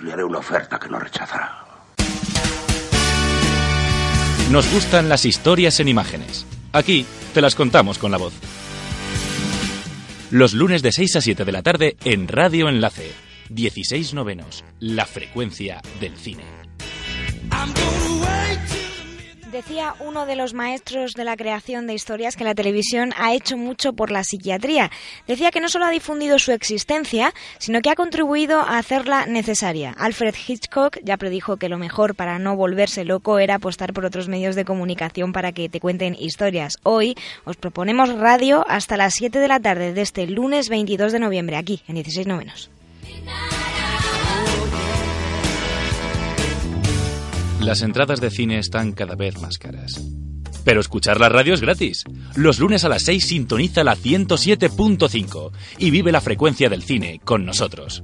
Le haré una oferta que no rechazará. Nos gustan las historias en imágenes. Aquí te las contamos con la voz. Los lunes de 6 a 7 de la tarde en Radio Enlace. 16 novenos. La frecuencia del cine. Decía uno de los maestros de la creación de historias que la televisión ha hecho mucho por la psiquiatría. Decía que no solo ha difundido su existencia, sino que ha contribuido a hacerla necesaria. Alfred Hitchcock ya predijo que lo mejor para no volverse loco era apostar por otros medios de comunicación para que te cuenten historias. Hoy os proponemos radio hasta las 7 de la tarde de este lunes 22 de noviembre, aquí en 16 novenos. Las entradas de cine están cada vez más caras. Pero escuchar la radio es gratis. Los lunes a las 6 sintoniza la 107.5 y vive la frecuencia del cine con nosotros.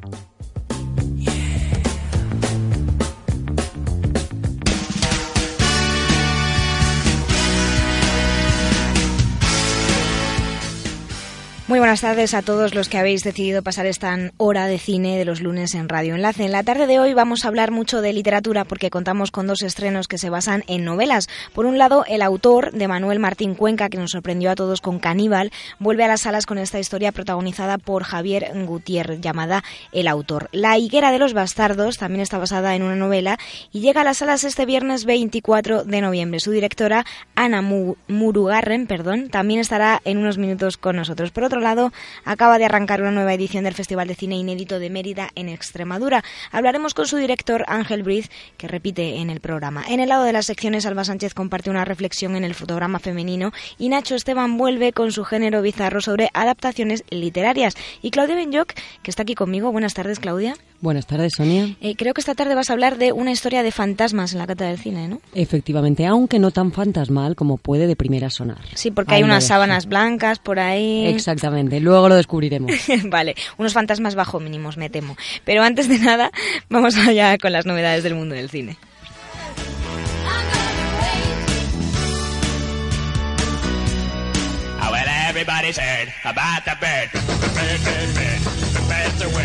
Muy buenas tardes a todos los que habéis decidido pasar esta hora de cine de los lunes en Radio Enlace. En la tarde de hoy vamos a hablar mucho de literatura porque contamos con dos estrenos que se basan en novelas. Por un lado, el autor de Manuel Martín Cuenca, que nos sorprendió a todos con Caníbal, vuelve a las salas con esta historia protagonizada por Javier Gutiérrez llamada El autor. La higuera de los bastardos también está basada en una novela y llega a las salas este viernes 24 de noviembre. Su directora, Ana Murugarren, perdón, también estará en unos minutos con nosotros. Por otro lado, acaba de arrancar una nueva edición del Festival de Cine Inédito de Mérida en Extremadura. Hablaremos con su director Ángel Briz, que repite en el programa. En el lado de las secciones, Alba Sánchez comparte una reflexión en el fotograma femenino y Nacho Esteban vuelve con su género bizarro sobre adaptaciones literarias. Y Claudia Benyoc, que está aquí conmigo. Buenas tardes, Claudia. Buenas tardes, Sonia. Eh, creo que esta tarde vas a hablar de una historia de fantasmas en la cata del cine, ¿no? Efectivamente, aunque no tan fantasmal como puede de primera sonar. Sí, porque hay unas sábanas blancas por ahí. Exactamente, luego lo descubriremos. vale, unos fantasmas bajo mínimos, me temo. Pero antes de nada, vamos allá con las novedades del mundo del cine.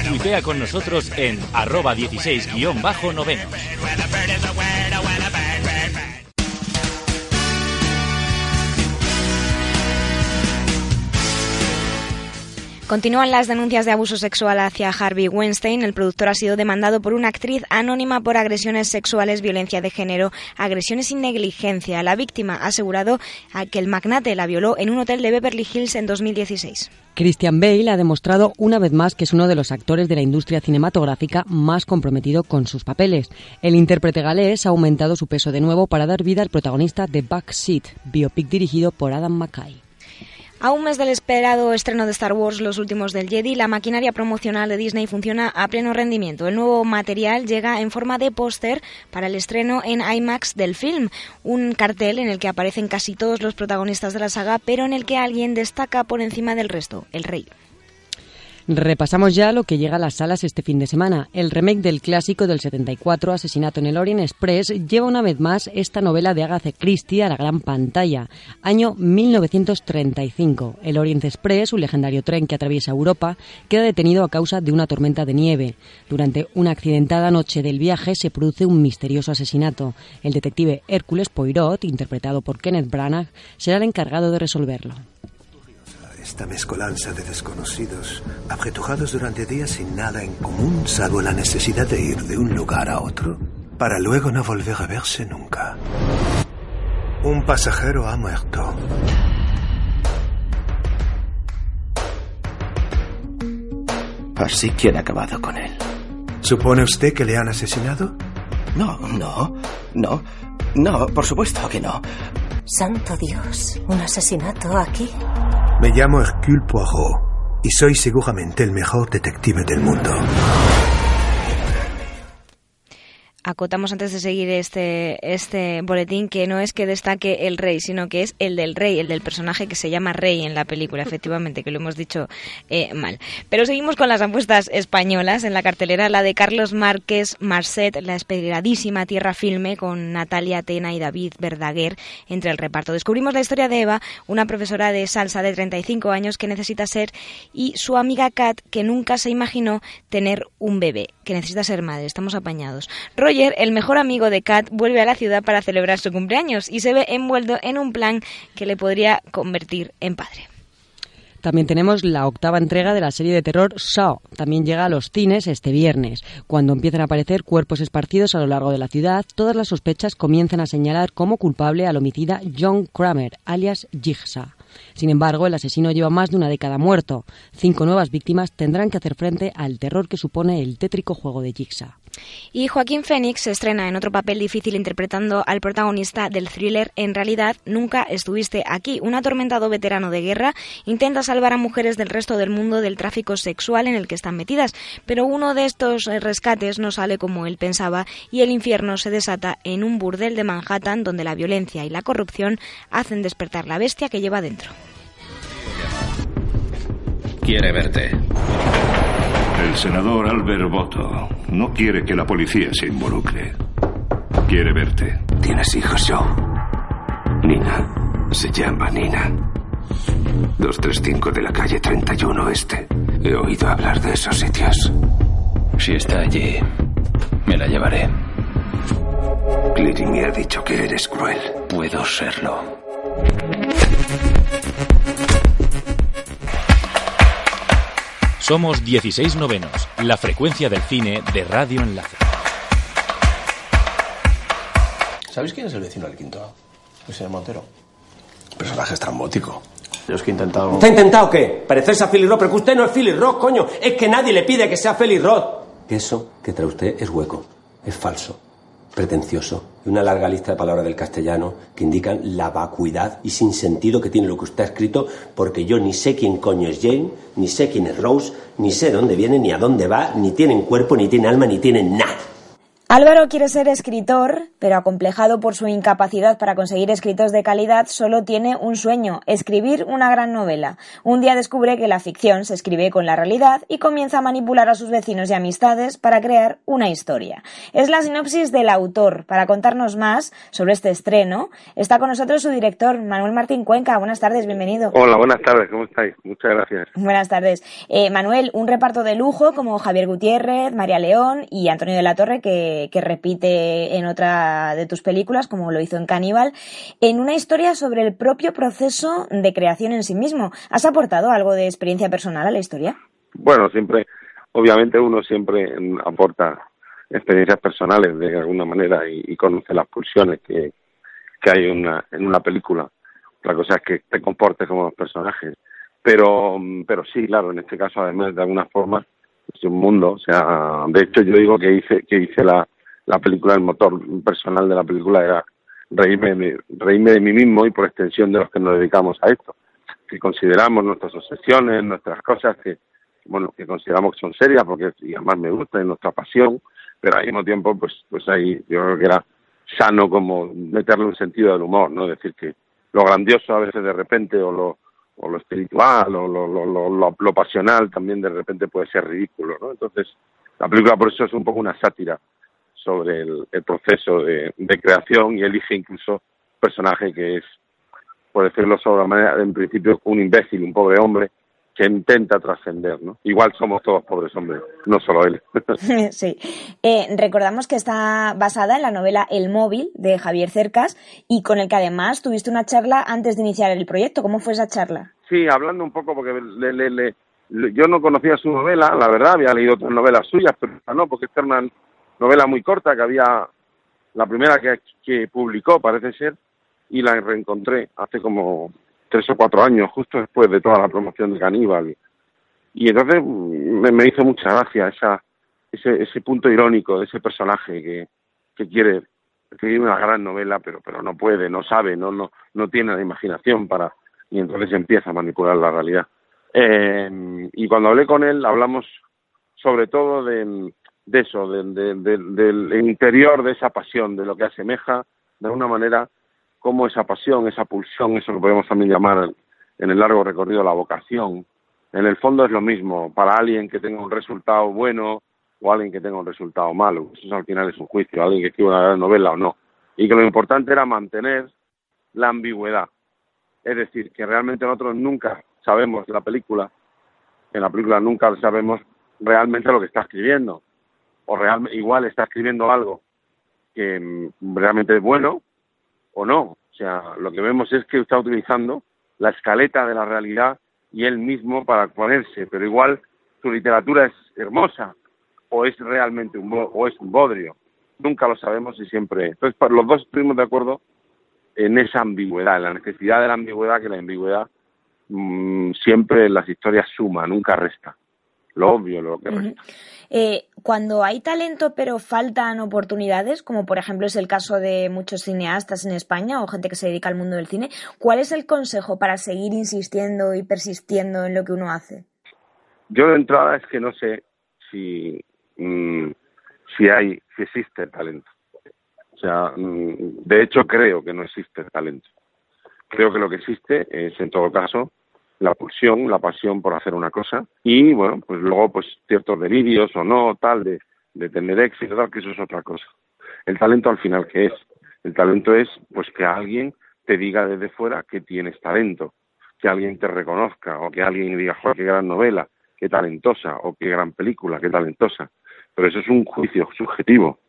Tuitea con nosotros en arroba 16-noveno. Continúan las denuncias de abuso sexual hacia Harvey Weinstein. El productor ha sido demandado por una actriz anónima por agresiones sexuales, violencia de género, agresiones y negligencia. La víctima ha asegurado que el magnate la violó en un hotel de Beverly Hills en 2016. Christian Bale ha demostrado una vez más que es uno de los actores de la industria cinematográfica más comprometido con sus papeles. El intérprete galés ha aumentado su peso de nuevo para dar vida al protagonista de Backseat, biopic dirigido por Adam McKay. A un mes del esperado estreno de Star Wars Los Últimos del Jedi, la maquinaria promocional de Disney funciona a pleno rendimiento. El nuevo material llega en forma de póster para el estreno en IMAX del film, un cartel en el que aparecen casi todos los protagonistas de la saga, pero en el que alguien destaca por encima del resto, el rey. Repasamos ya lo que llega a las salas este fin de semana. El remake del clásico del 74, Asesinato en el Orient Express, lleva una vez más esta novela de Agatha Christie a la gran pantalla. Año 1935. El Orient Express, un legendario tren que atraviesa Europa, queda detenido a causa de una tormenta de nieve. Durante una accidentada noche del viaje se produce un misterioso asesinato. El detective Hércules Poirot, interpretado por Kenneth Branagh, será el encargado de resolverlo. Esta mezcolanza de desconocidos, apretujados durante días sin nada en común, salvo la necesidad de ir de un lugar a otro, para luego no volver a verse nunca. Un pasajero ha muerto. Así que han acabado con él. ¿Supone usted que le han asesinado? No, no, no, no, por supuesto que no. Santo Dios, ¿un asesinato aquí? Me llamo Hercule Poirot y soy seguramente el mejor detective del mundo. Acotamos antes de seguir este, este boletín que no es que destaque el rey, sino que es el del rey, el del personaje que se llama rey en la película, efectivamente, que lo hemos dicho eh, mal. Pero seguimos con las apuestas españolas en la cartelera, la de Carlos Márquez Marcet, la esperadísima Tierra Filme, con Natalia Atena y David Verdaguer entre el reparto. Descubrimos la historia de Eva, una profesora de salsa de 35 años que necesita ser, y su amiga Kat, que nunca se imaginó tener un bebé, que necesita ser madre. Estamos apañados. Roger, el mejor amigo de Kat, vuelve a la ciudad para celebrar su cumpleaños y se ve envuelto en un plan que le podría convertir en padre. También tenemos la octava entrega de la serie de terror Saw. También llega a los cines este viernes. Cuando empiezan a aparecer cuerpos esparcidos a lo largo de la ciudad, todas las sospechas comienzan a señalar como culpable al homicida John Kramer, alias Jigsaw. Sin embargo, el asesino lleva más de una década muerto. Cinco nuevas víctimas tendrán que hacer frente al terror que supone el tétrico juego de Jigsaw. Y Joaquín Phoenix se estrena en otro papel difícil interpretando al protagonista del thriller En realidad nunca estuviste aquí. Un atormentado veterano de guerra intenta salvar a mujeres del resto del mundo del tráfico sexual en el que están metidas, pero uno de estos eh, rescates no sale como él pensaba y el infierno se desata en un burdel de Manhattan donde la violencia y la corrupción hacen despertar la bestia que lleva dentro. Quiere verte. El senador Albert Boto no quiere que la policía se involucre. Quiere verte. ¿Tienes hijos, Joe? Nina. Se llama Nina. 235 de la calle 31 Este. He oído hablar de esos sitios. Si está allí, me la llevaré. Cliri me ha dicho que eres cruel. Puedo serlo. Somos 16 novenos, la frecuencia del cine de Radio Enlace. ¿Sabéis quién es el vecino del quinto? El señor Montero. Personaje estrambótico. Yo es que he intentado... ¿Te ha intentado qué? Parecerse a Philly Roth, pero que usted no es Philly Roth, coño. Es que nadie le pide que sea Philly Roth. Eso que trae usted es hueco, es falso, pretencioso y una larga lista de palabras del castellano que indican la vacuidad y sin sentido que tiene lo que ha escrito, porque yo ni sé quién coño es Jane, ni sé quién es Rose, ni sé dónde viene, ni a dónde va, ni tienen cuerpo, ni tienen alma, ni tienen nada. Álvaro quiere ser escritor, pero acomplejado por su incapacidad para conseguir escritos de calidad, solo tiene un sueño, escribir una gran novela. Un día descubre que la ficción se escribe con la realidad y comienza a manipular a sus vecinos y amistades para crear una historia. Es la sinopsis del autor. Para contarnos más sobre este estreno, está con nosotros su director, Manuel Martín Cuenca. Buenas tardes, bienvenido. Hola, buenas tardes, ¿cómo estáis? Muchas gracias. Buenas tardes. Eh, Manuel, un reparto de lujo como Javier Gutiérrez, María León y Antonio de la Torre que que, repite en otra de tus películas, como lo hizo en Caníbal, en una historia sobre el propio proceso de creación en sí mismo. ¿Has aportado algo de experiencia personal a la historia? Bueno, siempre, obviamente uno siempre aporta experiencias personales de alguna manera y, conoce las pulsiones que, que hay una, en una película. Otra cosa es que te comportes como los personajes. Pero, pero sí, claro, en este caso además de alguna forma es un mundo, o sea, de hecho yo digo que hice que hice la, la película, el motor personal de la película era reírme de, reírme de mí mismo y por extensión de los que nos dedicamos a esto, que consideramos nuestras obsesiones, nuestras cosas que, bueno, que consideramos que son serias porque y además me gusta, es nuestra pasión, pero al mismo tiempo, pues, pues ahí yo creo que era sano como meterle un sentido del humor, ¿no? Decir que lo grandioso a veces de repente o lo, o lo espiritual o lo, lo, lo, lo, pasional también de repente puede ser ridículo, ¿no? Entonces, la película por eso es un poco una sátira sobre el, proceso de, creación y elige incluso personaje que es, por decirlo sobre la manera, en principio un imbécil, un pobre hombre que intenta trascender, ¿no? Igual somos todos pobres hombres, no solo él. sí. Eh, recordamos que está basada en la novela El móvil de Javier Cercas y con el que además tuviste una charla antes de iniciar el proyecto. ¿Cómo fue esa charla? Sí, hablando un poco porque le, le, le, yo no conocía su novela, la verdad, había leído otras novelas suyas, pero no, porque esta una novela muy corta que había, la primera que, que publicó parece ser, y la reencontré hace como tres o cuatro años, justo después de toda la promoción de Caníbal. Y entonces me, me hizo mucha gracia esa, ese, ese punto irónico de ese personaje que, que quiere escribir una gran novela, pero, pero no puede, no sabe, no, no, no tiene la imaginación para, y entonces empieza a manipular la realidad. Eh, y cuando hablé con él, hablamos sobre todo de, de eso, del interior de esa pasión, de lo que asemeja de alguna manera como esa pasión, esa pulsión, eso lo podemos también llamar en el largo recorrido la vocación, en el fondo es lo mismo para alguien que tenga un resultado bueno o alguien que tenga un resultado malo. Eso al final es un juicio, alguien que escriba una novela o no. Y que lo importante era mantener la ambigüedad. Es decir, que realmente nosotros nunca sabemos la película, en la película nunca sabemos realmente lo que está escribiendo. O realmente, igual está escribiendo algo que mm, realmente es bueno o no. O sea, lo que vemos es que está utilizando la escaleta de la realidad y él mismo para ponerse, pero igual su literatura es hermosa o es realmente un o es un bodrio. Nunca lo sabemos y siempre. Entonces, los dos estuvimos de acuerdo en esa ambigüedad, en la necesidad de la ambigüedad, que la ambigüedad mm, siempre en las historias suma, nunca resta. Lo obvio, lo que resta. Eh, cuando hay talento pero faltan oportunidades, como por ejemplo es el caso de muchos cineastas en España o gente que se dedica al mundo del cine, ¿cuál es el consejo para seguir insistiendo y persistiendo en lo que uno hace? Yo de entrada es que no sé si, mm, si hay, si existe talento. O sea, de hecho creo que no existe talento. Creo que lo que existe es, en todo caso, la pulsión, la pasión por hacer una cosa y, bueno, pues luego, pues ciertos delirios o no, tal, de, tener éxito, que eso es otra cosa. El talento al final, ¿qué es? El talento es, pues, que alguien te diga desde fuera que tienes talento, que alguien te reconozca o que alguien diga, joder, qué gran novela, qué talentosa o qué gran película, qué talentosa. Pero eso es un juicio subjetivo.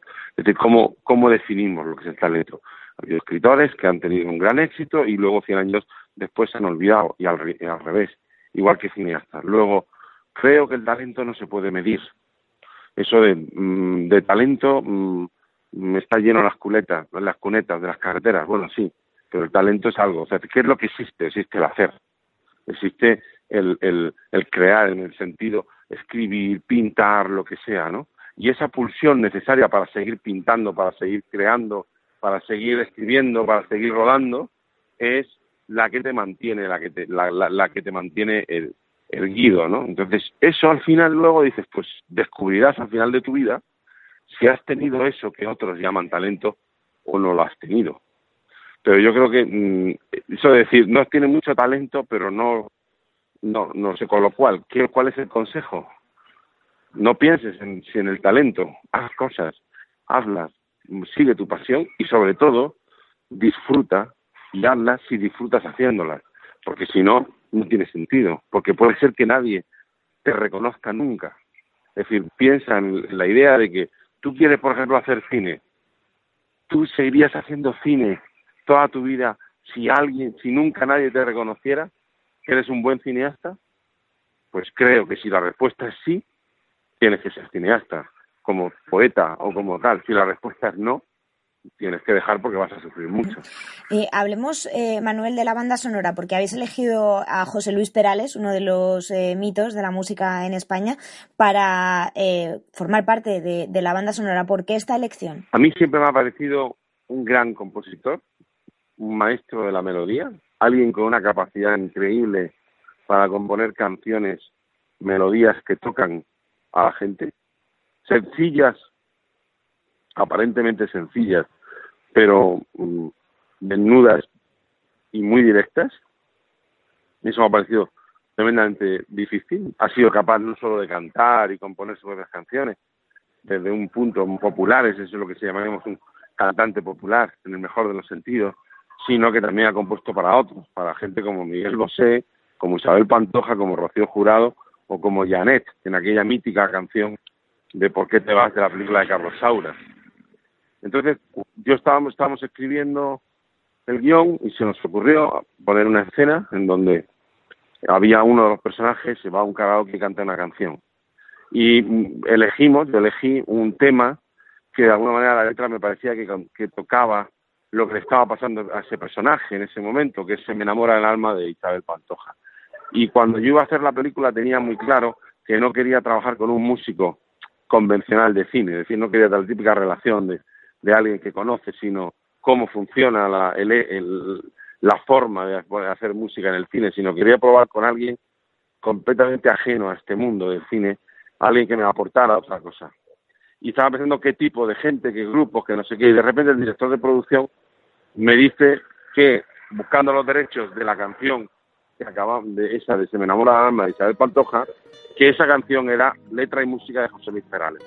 Es ¿cómo, cómo definimos lo que es el talento? Ha habido escritores que han tenido un gran éxito y luego 100 años después se han olvidado y al, revés, igual que cineastas. Luego, creo que el talento no se puede medir. Eso de, mm, de talento mm, está lleno las culetas, las cunetas de las carreteras. Bueno, sí, pero el talento es algo. O sea, ¿qué es lo que existe? Existe el hacer. Existe el, el, el crear en el sentido escribir, pintar, lo que sea, ¿no? Y esa pulsión necesaria para seguir pintando, para seguir creando, para seguir escribiendo, para seguir rodando, es la que te mantiene, la que te, la, la, que te mantiene el, el guido, ¿no? Entonces, eso al final luego dices, pues descubrirás al final de tu vida si has tenido eso que otros llaman talento o no lo has tenido. Pero yo creo que mm, eso de decir, no tiene mucho talento, pero no, no, no sé, con lo cual, ¿qué, ¿cuál es el consejo? No pienses en, en el talento, haz cosas, hazlas, sigue tu pasión y sobre todo disfruta y hazlas si disfrutas haciéndolas, porque si no, no tiene sentido, porque puede ser que nadie te reconozca nunca. Es decir, piensa en la idea de que tú quieres, por ejemplo, hacer cine. Tú seguirías haciendo cine toda tu vida si alguien, si nunca nadie te reconociera que eres un buen cineasta. Pues creo que si la respuesta es sí, tienes que ser cineasta, como poeta o como tal. Si la respuesta es no, tienes que dejar porque vas a sufrir mucho. Eh, hablemos, eh, Manuel, de la banda sonora, porque habéis elegido a José Luis Perales, uno de los eh, mitos de la música en España, para formar parte de, de, la banda sonora. ¿Por qué esta elección? A mí siempre me ha parecido un gran compositor, un maestro de la melodía, alguien con una capacidad increíble para componer canciones, melodías que tocan a la gente, sencillas aparentemente sencillas, pero mm, desnudas y muy directas. Eso me ha parecido tremendamente difícil. Ha sido capaz no solo de cantar y componer sus propias canciones, desde un punto popular, eso es lo que se llamaríamos un cantante popular, en el mejor de los sentidos, sino que también ha compuesto para otros, para gente como Miguel Bosé, como Isabel Pantoja, como Rocío Jurado o como Janet, en aquella mítica canción de ¿Por qué te vas de la película de Carlos Saura. Entonces, yo estábamos, estábamos escribiendo el guion y se nos ocurrió poner una escena en donde había uno de los personajes, se va a un karaoke y canta una canción. Y elegimos, yo elegí un tema que de alguna manera la letra me parecía que, que tocaba lo que le estaba pasando a ese personaje en ese momento, que se me enamora el alma de Isabel Pantoja. Y cuando yo iba a hacer la película tenía muy claro que no quería trabajar con un músico convencional de cine, es decir, no quería la típica relación de alguien que conoce, sino cómo funciona la, la forma de hacer música en el cine, sino quería probar con alguien completamente ajeno a este mundo del cine, alguien que me aportara otra cosa. y estaba pensando qué tipo de gente, qué grupos, que no sé qué, y de repente el director de producción me dice que buscando los derechos de la canción que acaba de esa de Se me enamora la alma de Isabel Pantoja, que esa canción era letra y música de José Luis Perales.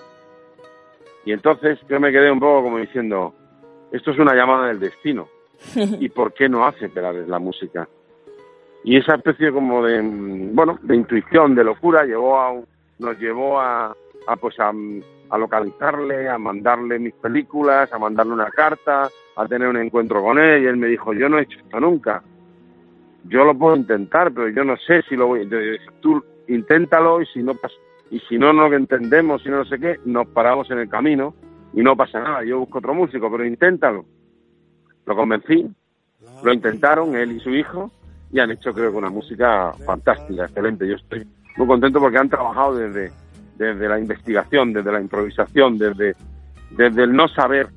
Y entonces yo me quedé un poco como diciendo, esto es una llamada del destino. ¿Y por qué no hace Perales la música? Y esa especie como de, mm, bueno, de intuición, de locura, llevó a, nos llevó a, a pues a, a localizarle, a mandarle mis películas, a mandarle una carta, a tener un encuentro con él y él me dijo, yo no he hecho esto nunca. Yo lo puedo intentar, pero yo no sé si lo voy. Tú inténtalo y si no pasa, y si no nos entendemos, si no, no sé qué, nos paramos en el camino y no pasa nada. Yo busco otro músico, pero inténtalo. Lo convencí, lo intentaron él y su hijo y han hecho creo que una música fantástica, excelente. Yo estoy muy contento porque han trabajado desde desde la investigación, desde la improvisación, desde desde el no saber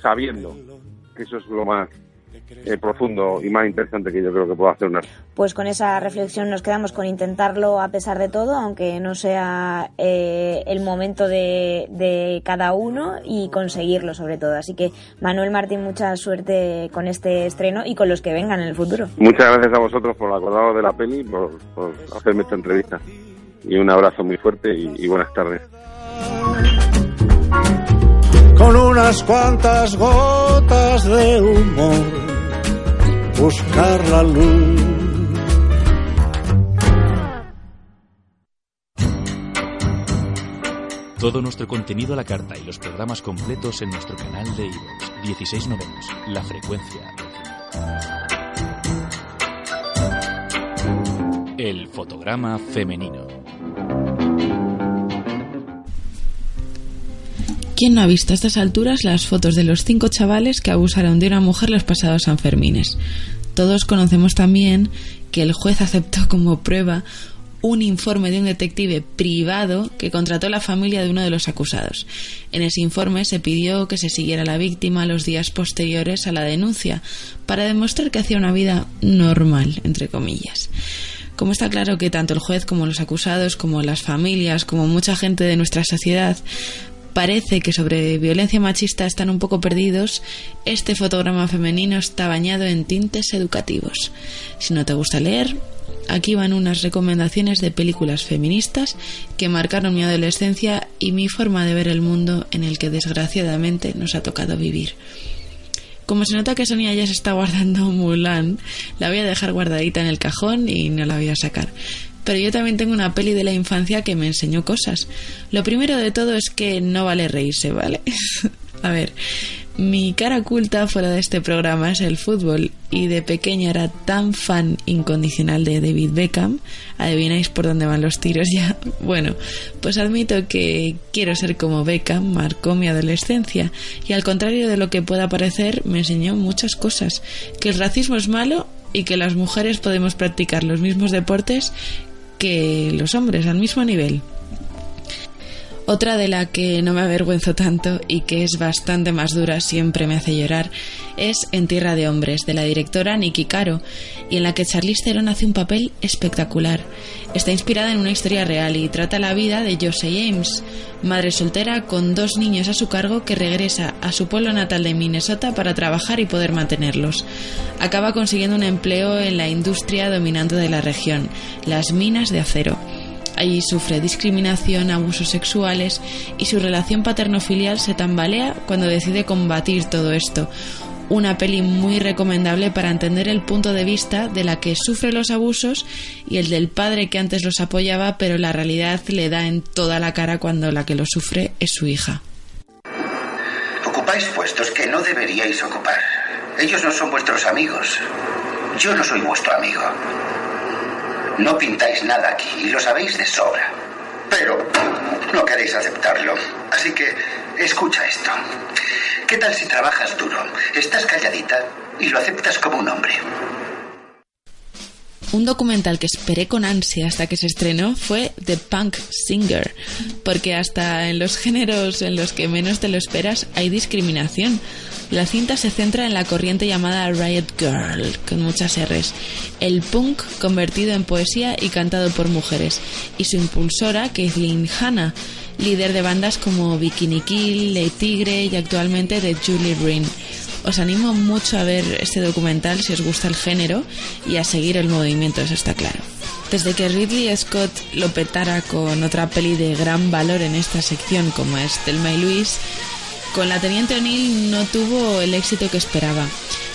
sabiendo, que eso es lo más eh, profundo y más interesante que yo creo que puedo hacer una. Pues con esa reflexión nos quedamos con intentarlo a pesar de todo, aunque no sea eh, el momento de, de, cada uno y conseguirlo sobre todo. Así que Manuel Martín, mucha suerte con este estreno y con los que vengan en el futuro. Muchas gracias a vosotros por acordaros de la peli, por, por hacerme esta entrevista. Y un abrazo muy fuerte y, y buenas tardes con unas cuantas gotas de humor, buscar la luz. Todo nuestro contenido a la carta y los programas completos en nuestro canal de iVoox 16 novenos, la frecuencia El fotograma femenino. ¿Quién no ha visto a estas alturas las fotos de los cinco chavales que abusaron de una mujer los pasados Sanfermines? Todos conocemos también que el juez aceptó como prueba un informe de un detective privado que contrató la familia de uno de los acusados. En ese informe se pidió que se siguiera la víctima los días posteriores a la denuncia para demostrar que hacía una vida normal, entre comillas. Como está claro que tanto el juez como los acusados, como las familias, como mucha gente de nuestra sociedad parece que sobre violencia machista están un poco perdidos, este fotograma femenino está bañado en tintes educativos. Si no te gusta leer, aquí van unas recomendaciones de películas feministas que marcaron mi adolescencia y mi forma de ver el mundo en el que desgraciadamente nos ha tocado vivir. Como se nota que Sonia ya se está guardando Mulan, la voy a dejar guardadita en el cajón y no la voy a sacar. Pero yo también tengo una peli de la infancia que me enseñó cosas. Lo primero de todo es que no vale reírse, ¿vale? a ver, mi cara oculta fuera de este programa es el fútbol y de pequeña era tan fan incondicional de David Beckham. ¿Adivináis por dónde van los tiros ya? Bueno, pues admito que quiero ser como Beckham, marcó mi adolescencia y al contrario de lo que pueda parecer me enseñó muchas cosas. Que el racismo es malo y que las mujeres podemos practicar los mismos deportes que los hombres al mismo nivel. Otra de la que no me avergüenzo tanto y que es bastante más dura, siempre me hace llorar, es En Tierra de Hombres, de la directora Nikki Caro, y en la que Charlize Theron hace un papel espectacular. Está inspirada en una historia real y trata la vida de Josie James, madre soltera con dos niños a su cargo que regresa a su pueblo natal de Minnesota para trabajar y poder mantenerlos. Acaba consiguiendo un empleo en la industria dominante de la región, las minas de acero Allí sufre discriminación, abusos sexuales y su relación paterno-filial se tambalea cuando decide combatir todo esto. Una peli muy recomendable para entender el punto de vista de la que sufre los abusos y el del padre que antes los apoyaba, pero la realidad le da en toda la cara cuando la que lo sufre es su hija. Ocupáis puestos que no deberíais ocupar. Ellos no son vuestros amigos. Yo no soy vuestro amigo. No pintáis nada aquí y lo sabéis de sobra. Pero no queréis aceptarlo. Así que escucha esto. ¿Qué tal si trabajas duro, estás calladita y lo aceptas como un hombre? Un documental que esperé con ansia hasta que se estrenó fue The Punk Singer, porque hasta en los géneros en los que menos te lo esperas hay discriminación. La cinta se centra en la corriente llamada Riot Girl, con muchas R's, el punk convertido en poesía y cantado por mujeres, y su impulsora, Kathleen Hanna, líder de bandas como Bikini Kill, Le Tigre y actualmente de Julie Green. Os animo mucho a ver este documental si os gusta el género y a seguir el movimiento, eso está claro. Desde que Ridley Scott lo petara con otra peli de gran valor en esta sección como es Thelma y Luis, con la Teniente O'Neill no tuvo el éxito que esperaba.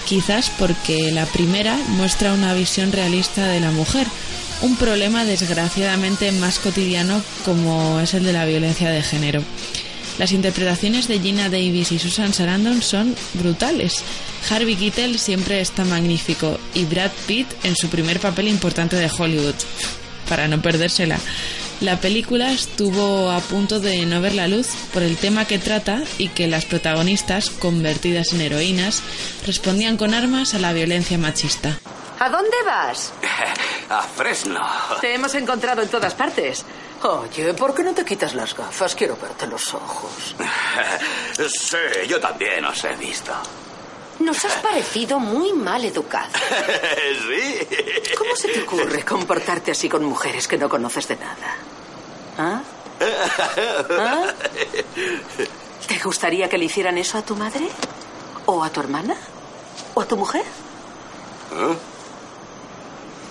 Quizás porque la primera muestra una visión realista de la mujer, un problema desgraciadamente más cotidiano como es el de la violencia de género. Las interpretaciones de Gina Davis y Susan Sarandon son brutales. Harvey Keitel siempre está magnífico y Brad Pitt en su primer papel importante de Hollywood, para no perdérsela. La película estuvo a punto de no ver la luz por el tema que trata y que las protagonistas, convertidas en heroínas, respondían con armas a la violencia machista. ¿A dónde vas? A Fresno. Te hemos encontrado en todas partes. Oye, ¿por qué no te quitas las gafas? Quiero verte los ojos. Sí, yo también os he visto. Nos has parecido muy mal educado. sí. ¿Cómo se te ocurre comportarte así con mujeres que no conoces de nada? ¿Ah? ¿Ah? ¿Te gustaría que le hicieran eso a tu madre? ¿O a tu hermana? ¿O a tu mujer? ¿Eh?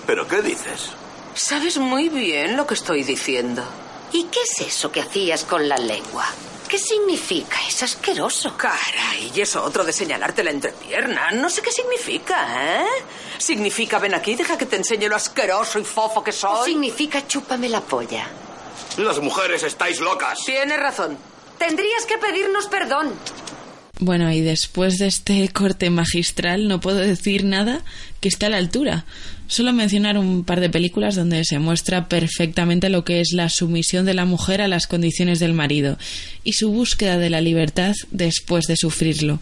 ¿Pero qué dices? Sabes muy bien lo que estoy diciendo. ¿Y qué es eso que hacías con la lengua? ¿Qué significa? Es asqueroso. Caray, y eso otro de señalarte la entrepierna. No sé qué significa, ¿eh? ¿Significa ven aquí, deja que te enseñe lo asqueroso y fofo que soy? ¿O significa chúpame la polla? Las mujeres estáis locas. Tienes razón. Tendrías que pedirnos perdón. Bueno, y después de este corte magistral no puedo decir nada que esté a la altura. Solo mencionar un par de películas donde se muestra perfectamente lo que es la sumisión de la mujer a las condiciones del marido y su búsqueda de la libertad después de sufrirlo.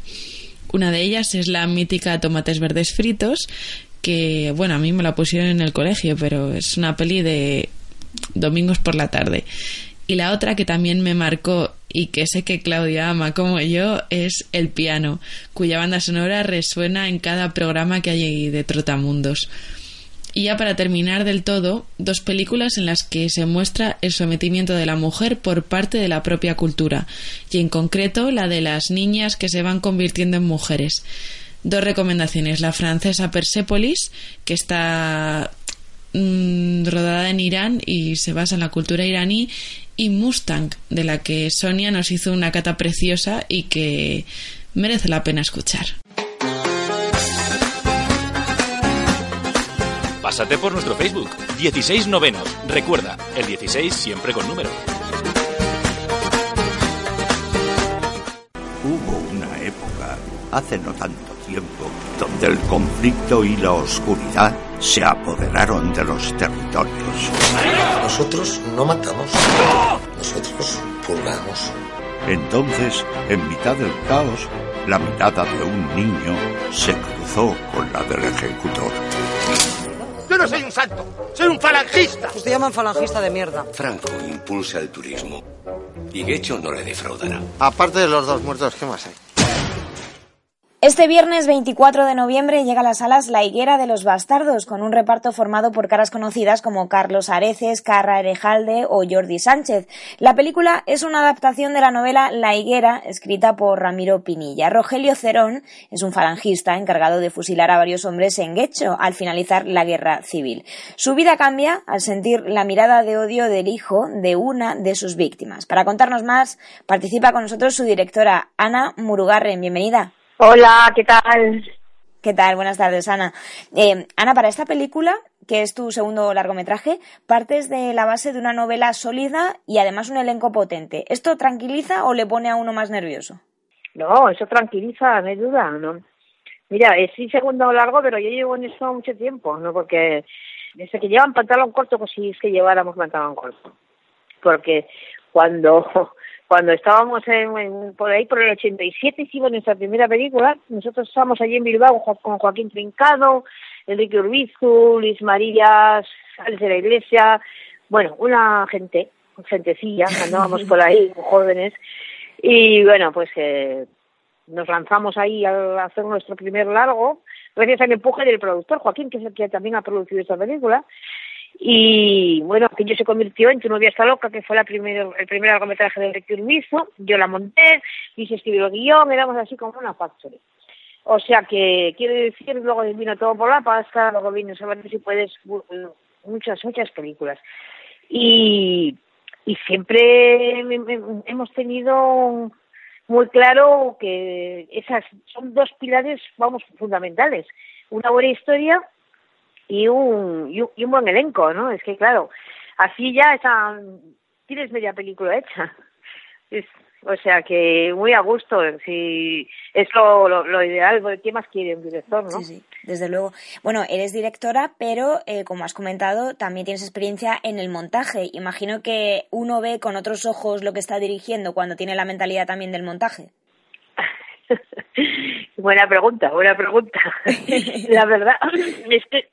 Una de ellas es la mítica Tomates Verdes Fritos, que, bueno, a mí me la pusieron en el colegio, pero es una peli de domingos por la tarde. Y la otra que también me marcó y que sé que Claudia ama como yo es El Piano, cuya banda sonora resuena en cada programa que hay de Trotamundos. Y ya para terminar del todo, dos películas en las que se muestra el sometimiento de la mujer por parte de la propia cultura, y en concreto la de las niñas que se van convirtiendo en mujeres. Dos recomendaciones. La francesa Persepolis, que está mm, rodada en Irán y se basa en la cultura iraní, y Mustang, de la que Sonia nos hizo una cata preciosa y que merece la pena escuchar. Pásate por nuestro Facebook, 16 novenos. Recuerda, el 16 siempre con número. Hubo una época, hace no tanto tiempo, donde el conflicto y la oscuridad se apoderaron de los territorios. Nosotros no matamos, nosotros purgamos. Entonces, en mitad del caos, la mirada de un niño se cruzó con la del ejecutor. Yo no soy un santo, soy un falangista. Pues te llaman falangista de mierda. Franco impulsa el turismo y Guecho no le defraudará. Aparte de los dos muertos, ¿qué más hay? Este viernes 24 de noviembre llega a las salas La Higuera de los Bastardos, con un reparto formado por caras conocidas como Carlos Areces, Carra Erejalde o Jordi Sánchez. La película es una adaptación de la novela La Higuera, escrita por Ramiro Pinilla. Rogelio Cerón es un falangista encargado de fusilar a varios hombres en Guecho al finalizar la guerra civil. Su vida cambia al sentir la mirada de odio del hijo de una de sus víctimas. Para contarnos más, participa con nosotros su directora, Ana Murugarren. Bienvenida. Hola, ¿qué tal? ¿Qué tal? Buenas tardes, Ana. Eh, Ana, para esta película, que es tu segundo largometraje, partes de la base de una novela sólida y además un elenco potente. ¿Esto tranquiliza o le pone a uno más nervioso? No, eso tranquiliza, no hay duda, ¿no? Mira, es sí segundo largo, pero yo llevo en eso mucho tiempo, ¿no? Porque desde que llevan pantalón corto, pues sí es que lleváramos pantalón corto. Porque cuando cuando estábamos en, por ahí por el 87 hicimos nuestra primera película, nosotros estábamos allí en Bilbao con Joaquín Trincado, Enrique Urbizu, Luis Marías, Alex de la Iglesia, bueno, una gente, gentecilla, andábamos por ahí, jóvenes, y bueno, pues eh, nos lanzamos ahí a hacer nuestro primer largo, gracias al empuje del productor Joaquín, que es el que también ha producido esta película, Y bueno, aquello se convirtió en Tu novia está loca, que fue la primero, el primer largometraje de Enrique Urbizo. Yo la monté, y se escribió el guion, éramos así como una factory. O sea que, quiere decir, luego vino todo por la pasta, luego vino Saber si puedes, muchas, muchas películas. Y, y siempre hemos tenido muy claro que esas son dos pilares, vamos, fundamentales. Una buena historia y un, y un, buen elenco, ¿no? Es que, claro, así ya está, tienes media película hecha. Es, o sea que muy a gusto, si es lo, lo, ideal, ¿qué más quiere un director, no? Sí, sí, desde luego. Bueno, eres directora, pero eh, como has comentado, también tienes experiencia en el montaje. Imagino que uno ve con otros ojos lo que está dirigiendo cuando tiene la mentalidad también del montaje. buena pregunta, buena pregunta. la verdad es que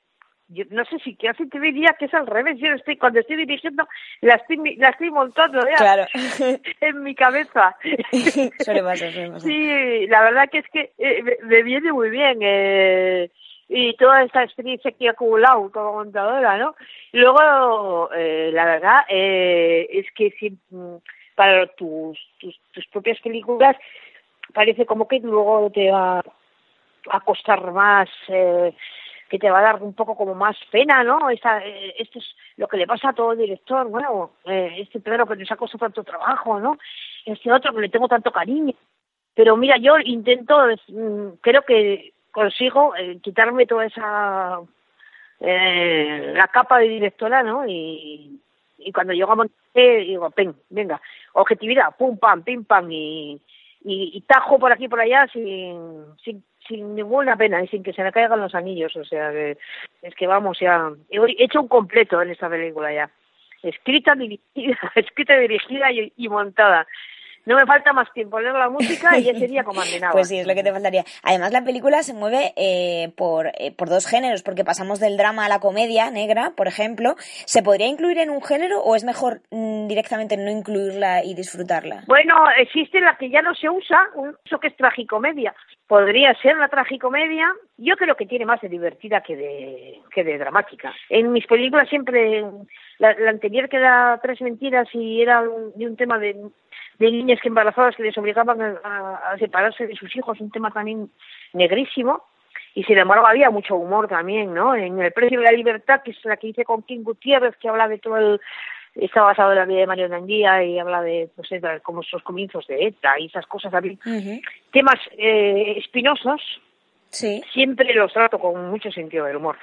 yo no sé si casi te diría que es al revés. Yo estoy, cuando estoy dirigiendo, la estoy, la estoy montando claro. en mi cabeza. suele pasar, suele pasar. Sí, la verdad que es que eh, me, viene muy bien. Eh, y toda esta experiencia que he acumulado como montadora, ¿no? Luego, eh, la verdad eh, es que si, mm, para tus, tus, tus propias películas parece como que luego te va a costar más eh, que te va a dar un poco como más pena, ¿no? Esta, eh, esto es lo que le pasa a todo director, bueno, eh, este Pedro que nos ha costado tanto trabajo, ¿no? Este otro que le tengo tanto cariño. Pero mira, yo intento, mm, creo que consigo eh, quitarme toda esa, eh, la capa de directora, ¿no? Y, cuando llego a montar, digo, ven, venga, objetividad, pum, pam, pim, pam, y, y, y tajo por aquí por allá sin, sin sin ninguna pena y sin que se me caigan los anillos. O sea, que es que vamos, ya. He hecho un completo en esta película ya. Escrita, dirigida, escrita, dirigida y, y montada no me falta más tiempo leer la música y ya sería como andenado. Pues sí, es lo que te faltaría. Además, la película se mueve eh, por, eh, por dos géneros, porque pasamos del drama a la comedia negra, por ejemplo. ¿Se podría incluir en un género o es mejor mm, directamente no incluirla y disfrutarla? Bueno, existe la que ya no se usa, eso que es tragicomedia. Podría ser la tragicomedia. Yo creo que tiene más de divertida que de, que de dramática. En mis películas siempre, la, anterior que era Tres Mentiras y era de un tema de de niñas que embarazadas que les obligaban a, separarse de sus hijos, un tema también negrísimo. Y sin embargo había mucho humor también, ¿no? En El precio de la libertad, que es la que hice con King Gutiérrez, que habla de todo el... Está basado en la vida de Mario Nandía y habla de, pues, de como esos comienzos de ETA y esas cosas también. Temas eh, espinosos, sí. siempre los trato con mucho sentido del humor.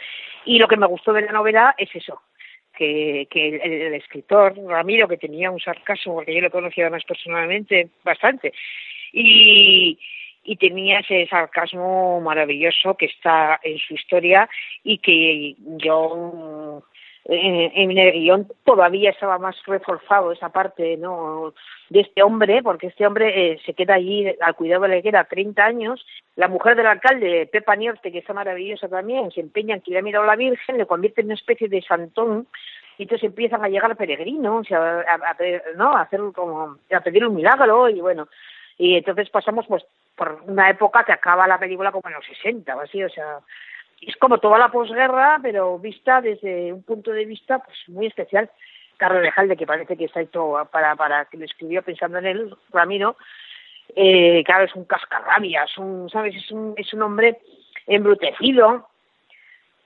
Y lo que me gustó de la novela es eso, que, que el, escritor Ramiro, que tenía un sarcasmo, porque yo lo conocía más personalmente bastante, y, y tenía ese sarcasmo maravilloso que está en su historia y que yo en, el guion todavía estaba más reforzado esa parte no de este hombre porque este hombre eh, se queda allí al cuidado de la higuera 30 años. La mujer del alcalde Pepa Niorte que está maravillosa también se empeña en que le ha mirado a la Virgen le convierte en una especie de santón y entonces empiezan a llegar peregrinos a, a, no a hacer como a pedir un milagro y bueno y entonces pasamos pues por una época que acaba la película como en los 60 o así o sea es como toda la posguerra, pero vista desde un punto de vista pues muy especial. Carlos Lejalde, que parece que está hecho para, para que lo escribió pensando en él, Ramiro, eh, claro, es un cascarrabias, un, ¿sabes? Es un, es un hombre embrutecido,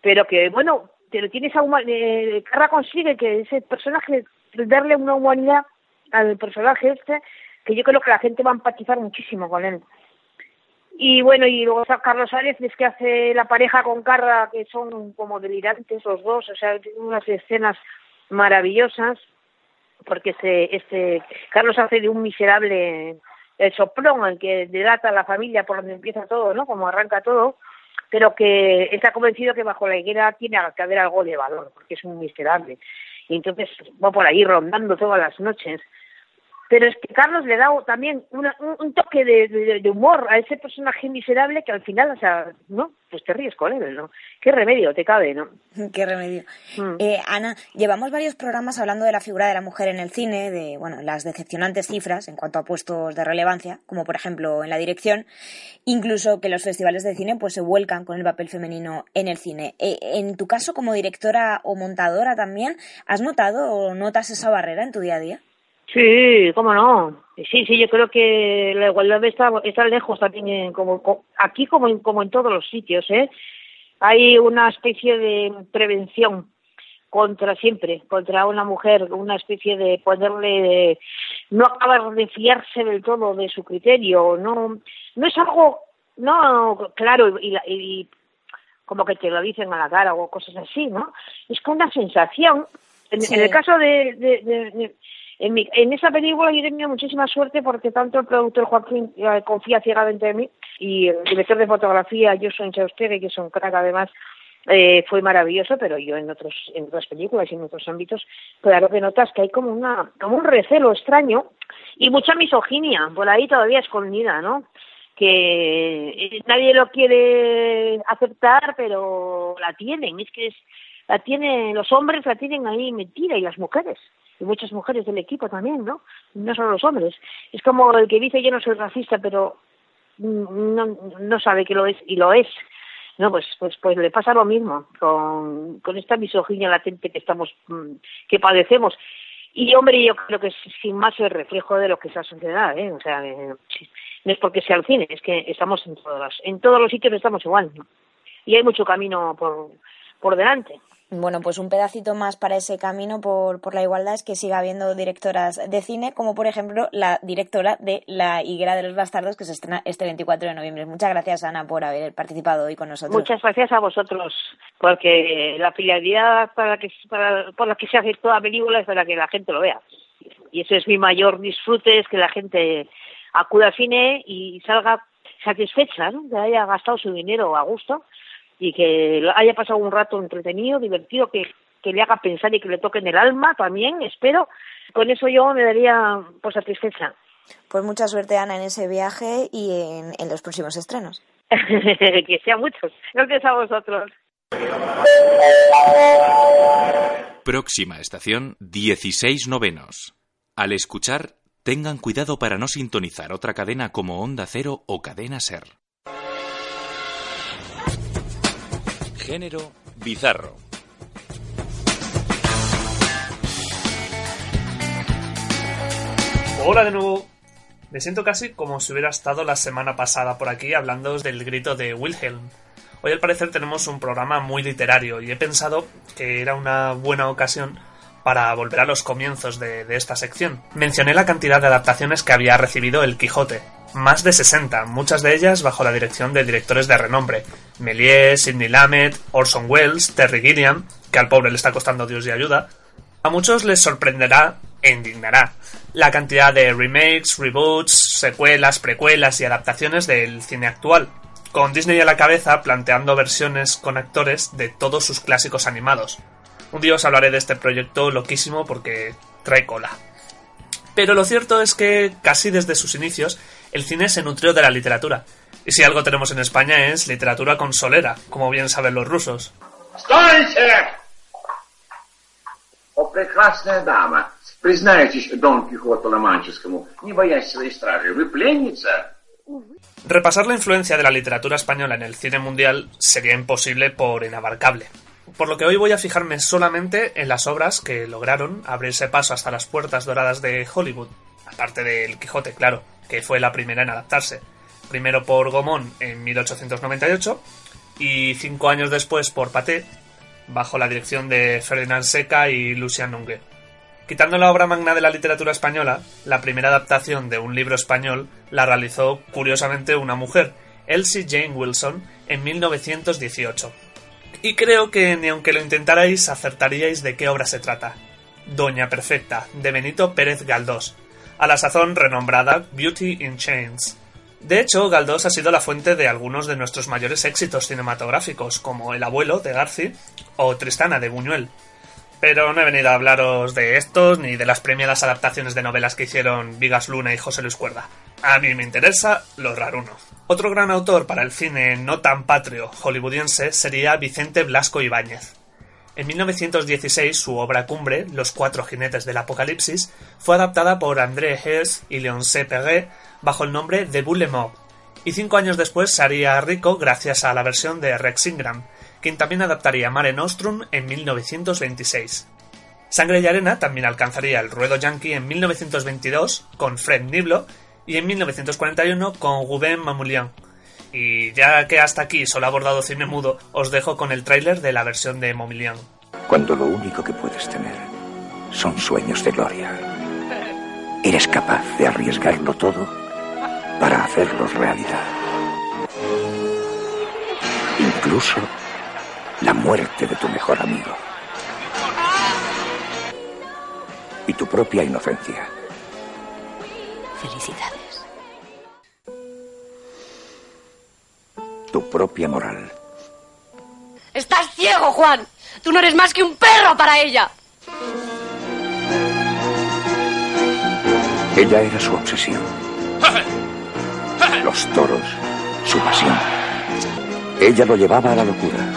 pero que, bueno, pero tiene esa eh, Carra consigue que ese personaje, darle una humanidad al personaje este, que yo creo que la gente va a empatizar muchísimo con él. Y bueno, y luego está Carlos es que hace la pareja con Carra, que son como delirantes los dos, o sea, unas escenas maravillosas, porque este, este Carlos hace de un miserable el soplón, el que delata la familia por donde empieza todo, ¿no? Como arranca todo, pero que está convencido que bajo la higuera tiene que haber algo de valor, porque es un miserable. Y entonces va por ahí rondando todas las noches pero es que Carlos le da también un, toque de, humor a ese personaje miserable que al final, o sea, ¿no? Pues te ríes con él, ¿no? Qué remedio te cabe, ¿no? Qué remedio. Mm. Eh, Ana, llevamos varios programas hablando de la figura de la mujer en el cine, de, bueno, las decepcionantes cifras en cuanto a puestos de relevancia, como por ejemplo en la dirección, incluso que los festivales de cine pues se vuelcan con el papel femenino en el cine. Eh, en tu caso, como directora o montadora también, ¿has notado o notas esa barrera en tu día a día? Sí, cómo no. Sí, sí, yo creo que la igualdad está, está lejos también, como, aquí como en, como en todos los sitios, ¿eh? Hay una especie de prevención contra siempre, contra una mujer, una especie de ponerle, no acabar de fiarse del todo de su criterio, no, no es algo, no, claro, y, y como que te lo dicen a la cara o cosas así, ¿no? Es con una sensación. En, el caso de en, mi, en esa película yo he tenido muchísima suerte porque tanto el productor Joaquín eh, confía ciegamente en mí y el director de fotografía, Joshua Chaustegui, que es un crack además, eh, fue maravilloso, pero yo en otros en otras películas y en otros ámbitos, claro que notas que hay como una como un recelo extraño y mucha misoginia por ahí todavía escondida, ¿no? Que eh, nadie lo quiere aceptar, pero la tienen, es que es, la tienen, los hombres la tienen ahí metida y las mujeres y muchas mujeres del equipo también, ¿no? No solo los hombres. Es como el que dice yo no soy racista, pero no, no sabe que lo es y lo es. No, pues, pues, pues le pasa lo mismo con, con esta misoginia latente que estamos, mm, que padecemos. Y hombre, yo creo que sin más el reflejo de lo que es la sociedad, ¿eh? O sea, eh, no es porque sea el cine, es que estamos en todos en todos los sitios estamos igual, ¿no? Y hay mucho camino por, por delante. Bueno, pues un pedacito más para ese camino por, por la igualdad es que siga habiendo directoras de cine, como por ejemplo la directora de La Higuera de los Bastardos, que se estrena este 24 de noviembre. Muchas gracias, Ana, por haber participado hoy con nosotros. Muchas gracias a vosotros, porque la finalidad para que, para, por la que se hace toda película es para que la gente lo vea. Y eso es mi mayor disfrute, es que la gente acuda al cine y salga satisfecha, ¿no? que haya gastado su dinero a gusto y que haya pasado un rato entretenido, divertido, que, que le haga pensar y que le toque en el alma también, espero. Con eso yo me daría pues satisfecha. Pues mucha suerte, Ana, en ese viaje y en, en los próximos estrenos. que sean muchos. Gracias a vosotros. Próxima estación, 16 novenos. Al escuchar, tengan cuidado para no sintonizar otra cadena como Onda Cero o Cadena Ser. Género bizarro. Hola de nuevo. Me siento casi como si hubiera estado la semana pasada por aquí hablando del grito de Wilhelm. Hoy al parecer tenemos un programa muy literario y he pensado que era una buena ocasión para volver a los comienzos de, de, esta sección. Mencioné la cantidad de adaptaciones que había recibido El Quijote, más de 60, muchas de ellas bajo la dirección de directores de renombre, Méliès, Sidney Lamet, Orson Welles, Terry Gilliam, que al pobre le está costando Dios y ayuda. A muchos les sorprenderá e indignará la cantidad de remakes, reboots, secuelas, precuelas y adaptaciones del cine actual, con Disney a la cabeza planteando versiones con actores de todos sus clásicos animados. Un día os hablaré de este proyecto loquísimo porque trae cola. Pero lo cierto es que casi desde sus inicios el cine se nutrió de la literatura. Y si algo tenemos en España es literatura consolera, como bien saben los rusos. Repasar la influencia de la literatura española en el cine mundial sería imposible por inabarcable. Por lo que hoy voy a fijarme solamente en las obras que lograron abrirse paso hasta las puertas doradas de Hollywood, aparte del Quijote, claro que fue la primera en adaptarse. Primero por Gaumont en 1898 y cinco años después por Paté, bajo la dirección de Ferdinand Seca y Lucian Nungue. Quitando la obra magna de la literatura española, la primera adaptación de un libro español la realizó curiosamente una mujer, Elsie Jane Wilson, en 1918. Y creo que ni aunque lo intentarais acertaríais de qué obra se trata. Doña Perfecta, de Benito Pérez Galdós, a la sazón renombrada Beauty in Chains. De hecho, Galdós ha sido la fuente de algunos de nuestros mayores éxitos cinematográficos, como El abuelo de Garci o Tristana de Buñuel. Pero no he venido a hablaros de estos ni de las premiadas adaptaciones de novelas que hicieron Vigas Luna y José Luis Cuerda. A mí me interesa lo raruno. Otro gran autor para el cine no tan patrio hollywoodiense sería Vicente Blasco Ibáñez. En 1916 su obra cumbre, Los cuatro jinetes del apocalipsis, fue adaptada por André Hesse y Leoncé Perret bajo el nombre de Boule y cinco años después se haría rico gracias a la versión de Rex Ingram, quien también adaptaría Mare Nostrum en 1926. Sangre y Arena también alcanzaría el ruedo yankee en 1922 con Fred Niblo y en 1941 con Ruben Mamoulian. Y ya que hasta aquí solo ha abordado cine mudo, os dejo con el tráiler de la versión de Mamoulian. Cuando lo único que puedes tener son sueños de gloria, eres capaz de arriesgarlo todo para hacerlos realidad. Incluso la muerte de tu mejor amigo. Y tu propia inocencia. Felicidades. Tu propia moral. Estás ciego, Juan. Tú no eres más que un perro para ella. Ella era su obsesión. Los toros, su pasión. Ella lo llevaba a la locura.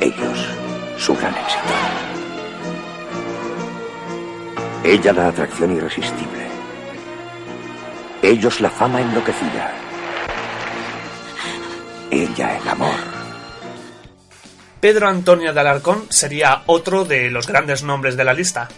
Ellos, su gran éxito. Ella la atracción irresistible. Ellos la fama enloquecida. Ella el amor. Pedro Antonio de Alarcón sería otro de los grandes nombres de la lista.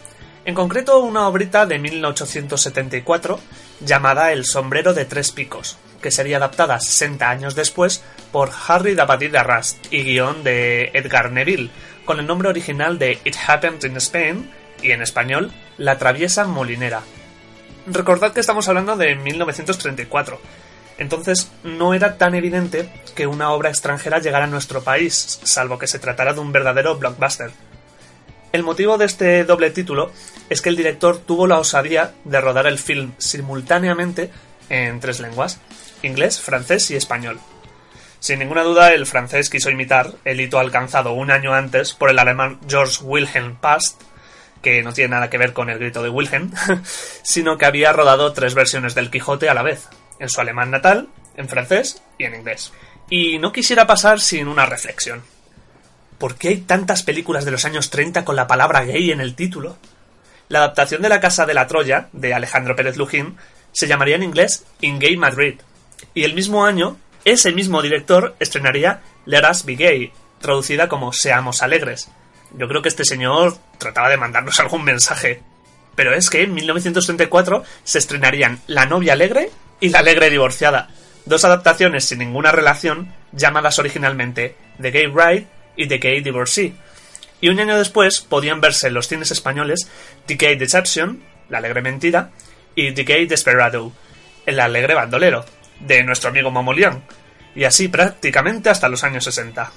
En concreto, una obrita de 1874 llamada El sombrero de tres picos, que sería adaptada 60 años después por Harry Dabadie de Arras y guion de Edgar Neville, con el nombre original de It Happened in Spain y en español La traviesa molinera. Recordad que estamos hablando de 1934, entonces no era tan evidente que una obra extranjera llegara a nuestro país, salvo que se tratara de un verdadero blockbuster. El motivo de este doble título es que el director tuvo la osadía de rodar el film simultáneamente en tres lenguas, inglés, francés y español. Sin ninguna duda, el francés quiso imitar el hito alcanzado un año antes por el alemán George Wilhelm Past, que no tiene nada que ver con el grito de Wilhelm, sino que había rodado tres versiones del Quijote a la vez, en su alemán natal, en francés y en inglés. Y no quisiera pasar sin una reflexión. ¿Por qué hay tantas películas de los años 30 con la palabra gay en el título? La adaptación de La Casa de la Troya, de Alejandro Pérez Lujín, se llamaría en inglés In Gay Madrid. Y el mismo año, ese mismo director estrenaría Let Us Be Gay, traducida como Seamos Alegres. Yo creo que este señor trataba de mandarnos algún mensaje. Pero es que en 1934 se estrenarían La novia alegre y La alegre divorciada, dos adaptaciones sin ninguna relación llamadas originalmente The Gay Bride y The Gay Divorcee. Y un año después podían verse en los cines españoles The Gay Deception, La alegre mentira, y The Gay Desperado, El alegre bandolero, de nuestro amigo Mamolián, y así prácticamente hasta los años 60.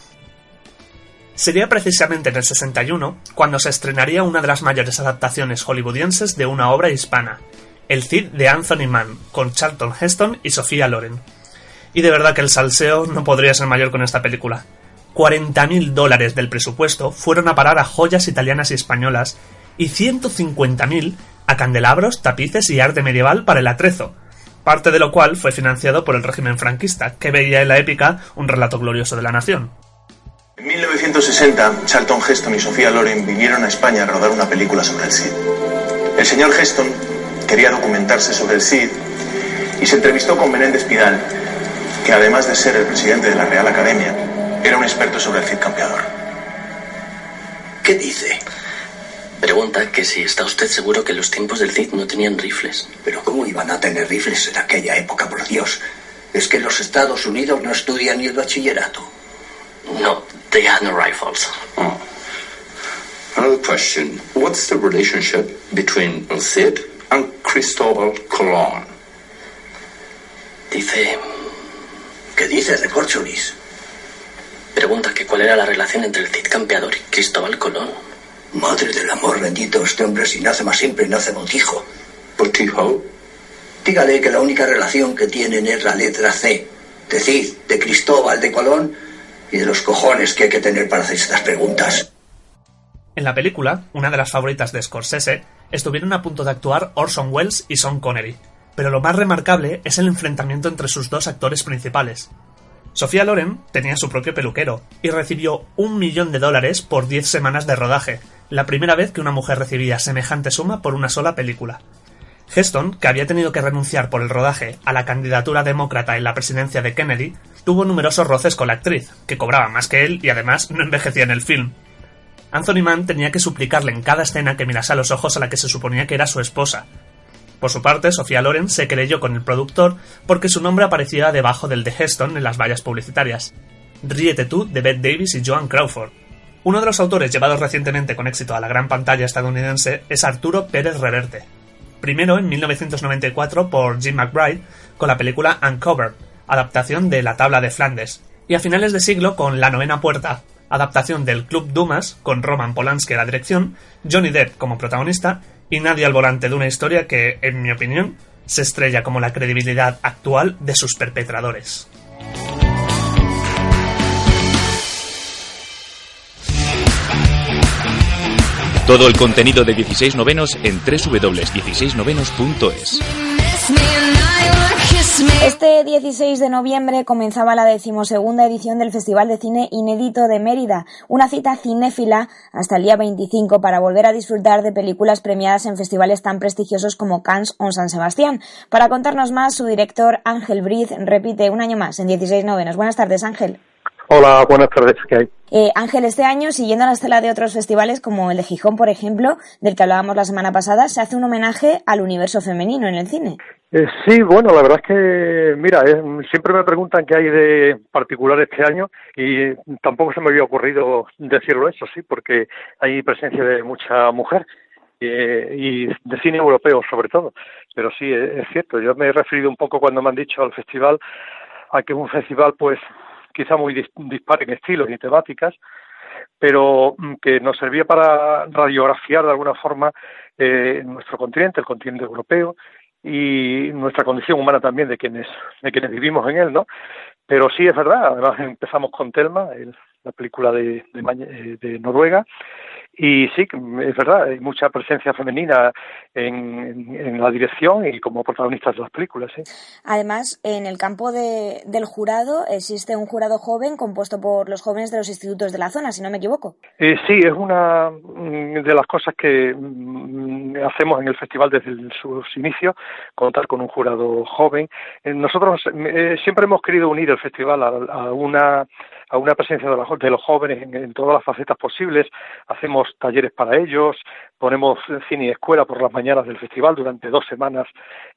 Sería precisamente en el 61 cuando se estrenaría una de las mayores adaptaciones hollywoodienses de una obra hispana, El Cid de Anthony Mann, con Charlton Heston y Sofía Loren. Y de verdad que el salseo no podría ser mayor con esta película. 40.000 dólares del presupuesto fueron a parar a joyas italianas y españolas y 150.000 a candelabros, tapices y arte medieval para el atrezo, parte de lo cual fue financiado por el régimen franquista, que veía en la épica un relato glorioso de la nación. En 1960, Charlton Heston y Sofía Loren vinieron a España a rodar una película sobre el Cid. El señor Heston quería documentarse sobre el Cid y se entrevistó con Menéndez Pidal, que además de ser el presidente de la Real Academia, era un experto sobre el Cid campeador. ¿Qué dice? Pregunta que si está usted seguro que en los tiempos del Cid no tenían rifles. Pero ¿cómo iban a tener rifles en aquella época, por Dios? Es que en los Estados Unidos no estudian ni el bachillerato. No, they had no rifles. Oh. Another question. What's the relationship between el Cid and Cristóbal Colón? Dice... ¿Qué dice, Recorcholis? Pregunta que cuál era la relación entre el Cid campeador y Cristóbal Colón. Madre del amor bendito, este hombre si nace más siempre nace botijo. ¿Botijo? Dígale que la única relación que tienen es la letra C, de Cid, de Cristóbal, de Colón y de los cojones que hay que tener para hacer estas preguntas. En la película, una de las favoritas de Scorsese, estuvieron a punto de actuar Orson Welles y Sean Connery, pero lo más remarcable es el enfrentamiento entre sus dos actores principales. Sofía Loren tenía su propio peluquero y recibió un millón de dólares por diez semanas de rodaje, la primera vez que una mujer recibía semejante suma por una sola película. Heston, que había tenido que renunciar por el rodaje a la candidatura demócrata en la presidencia de Kennedy, tuvo numerosos roces con la actriz, que cobraba más que él y además no envejecía en el film. Anthony Mann tenía que suplicarle en cada escena que mirase a los ojos a la que se suponía que era su esposa. Por su parte, Sofía Loren se creyó con el productor porque su nombre aparecía debajo del de Heston en las vallas publicitarias. Ríete tú de Bette Davis y Joan Crawford. Uno de los autores llevados recientemente con éxito a la gran pantalla estadounidense es Arturo Pérez Reverte. Primero en 1994 por Jim McBride con la película Uncovered, adaptación de La Tabla de Flandes, y a finales de siglo con La Novena Puerta, adaptación del Club Dumas con Roman Polanski a la dirección, Johnny Depp como protagonista y nadie al volante de una historia que, en mi opinión, se estrella como la credibilidad actual de sus perpetradores. Todo el contenido de 16 novenos en www.16novenos.es. Este 16 de noviembre comenzaba la decimosegunda edición del Festival de Cine Inédito de Mérida, una cita cinéfila hasta el día 25 para volver a disfrutar de películas premiadas en festivales tan prestigiosos como Cannes o San Sebastián. Para contarnos más, su director Ángel Briz repite un año más en 16 novenos. Buenas tardes, Ángel. Hola, buenas tardes. ¿Qué hay? Eh, Ángel, este año, siguiendo la estela de otros festivales como el de Gijón, por ejemplo, del que hablábamos la semana pasada, se hace un homenaje al universo femenino en el cine. Eh, sí, bueno, la verdad es que, mira, eh, siempre me preguntan qué hay de particular este año y tampoco se me había ocurrido decirlo eso, sí, porque hay presencia de mucha mujer eh, y de cine europeo sobre todo. Pero sí, es cierto, yo me he referido un poco cuando me han dicho al festival a que es un festival pues quizá muy dispar en estilos y temáticas, pero mm, que nos servía para radiografiar de alguna forma eh, nuestro continente, el continente europeo, y nuestra condición humana también de quienes de quienes vivimos en él, ¿no? Pero sí es verdad, además empezamos con Telma, la película de, de, de Noruega, y sí, es verdad, hay mucha presencia femenina en, la dirección y como protagonistas de las películas. ¿sí? Además, en el campo de, del jurado existe un jurado joven compuesto por los jóvenes de los institutos de la zona, si no me equivoco. Eh, sí, es una mm, de las cosas que mm, hacemos en el festival desde sus inicios, contar con un jurado joven. Eh, nosotros eh, siempre hemos querido unir el festival a una a una presencia de, los jóvenes en, todas las facetas posibles. Hacemos talleres para ellos, ponemos cine y escuela por las mañanas del festival durante dos semanas,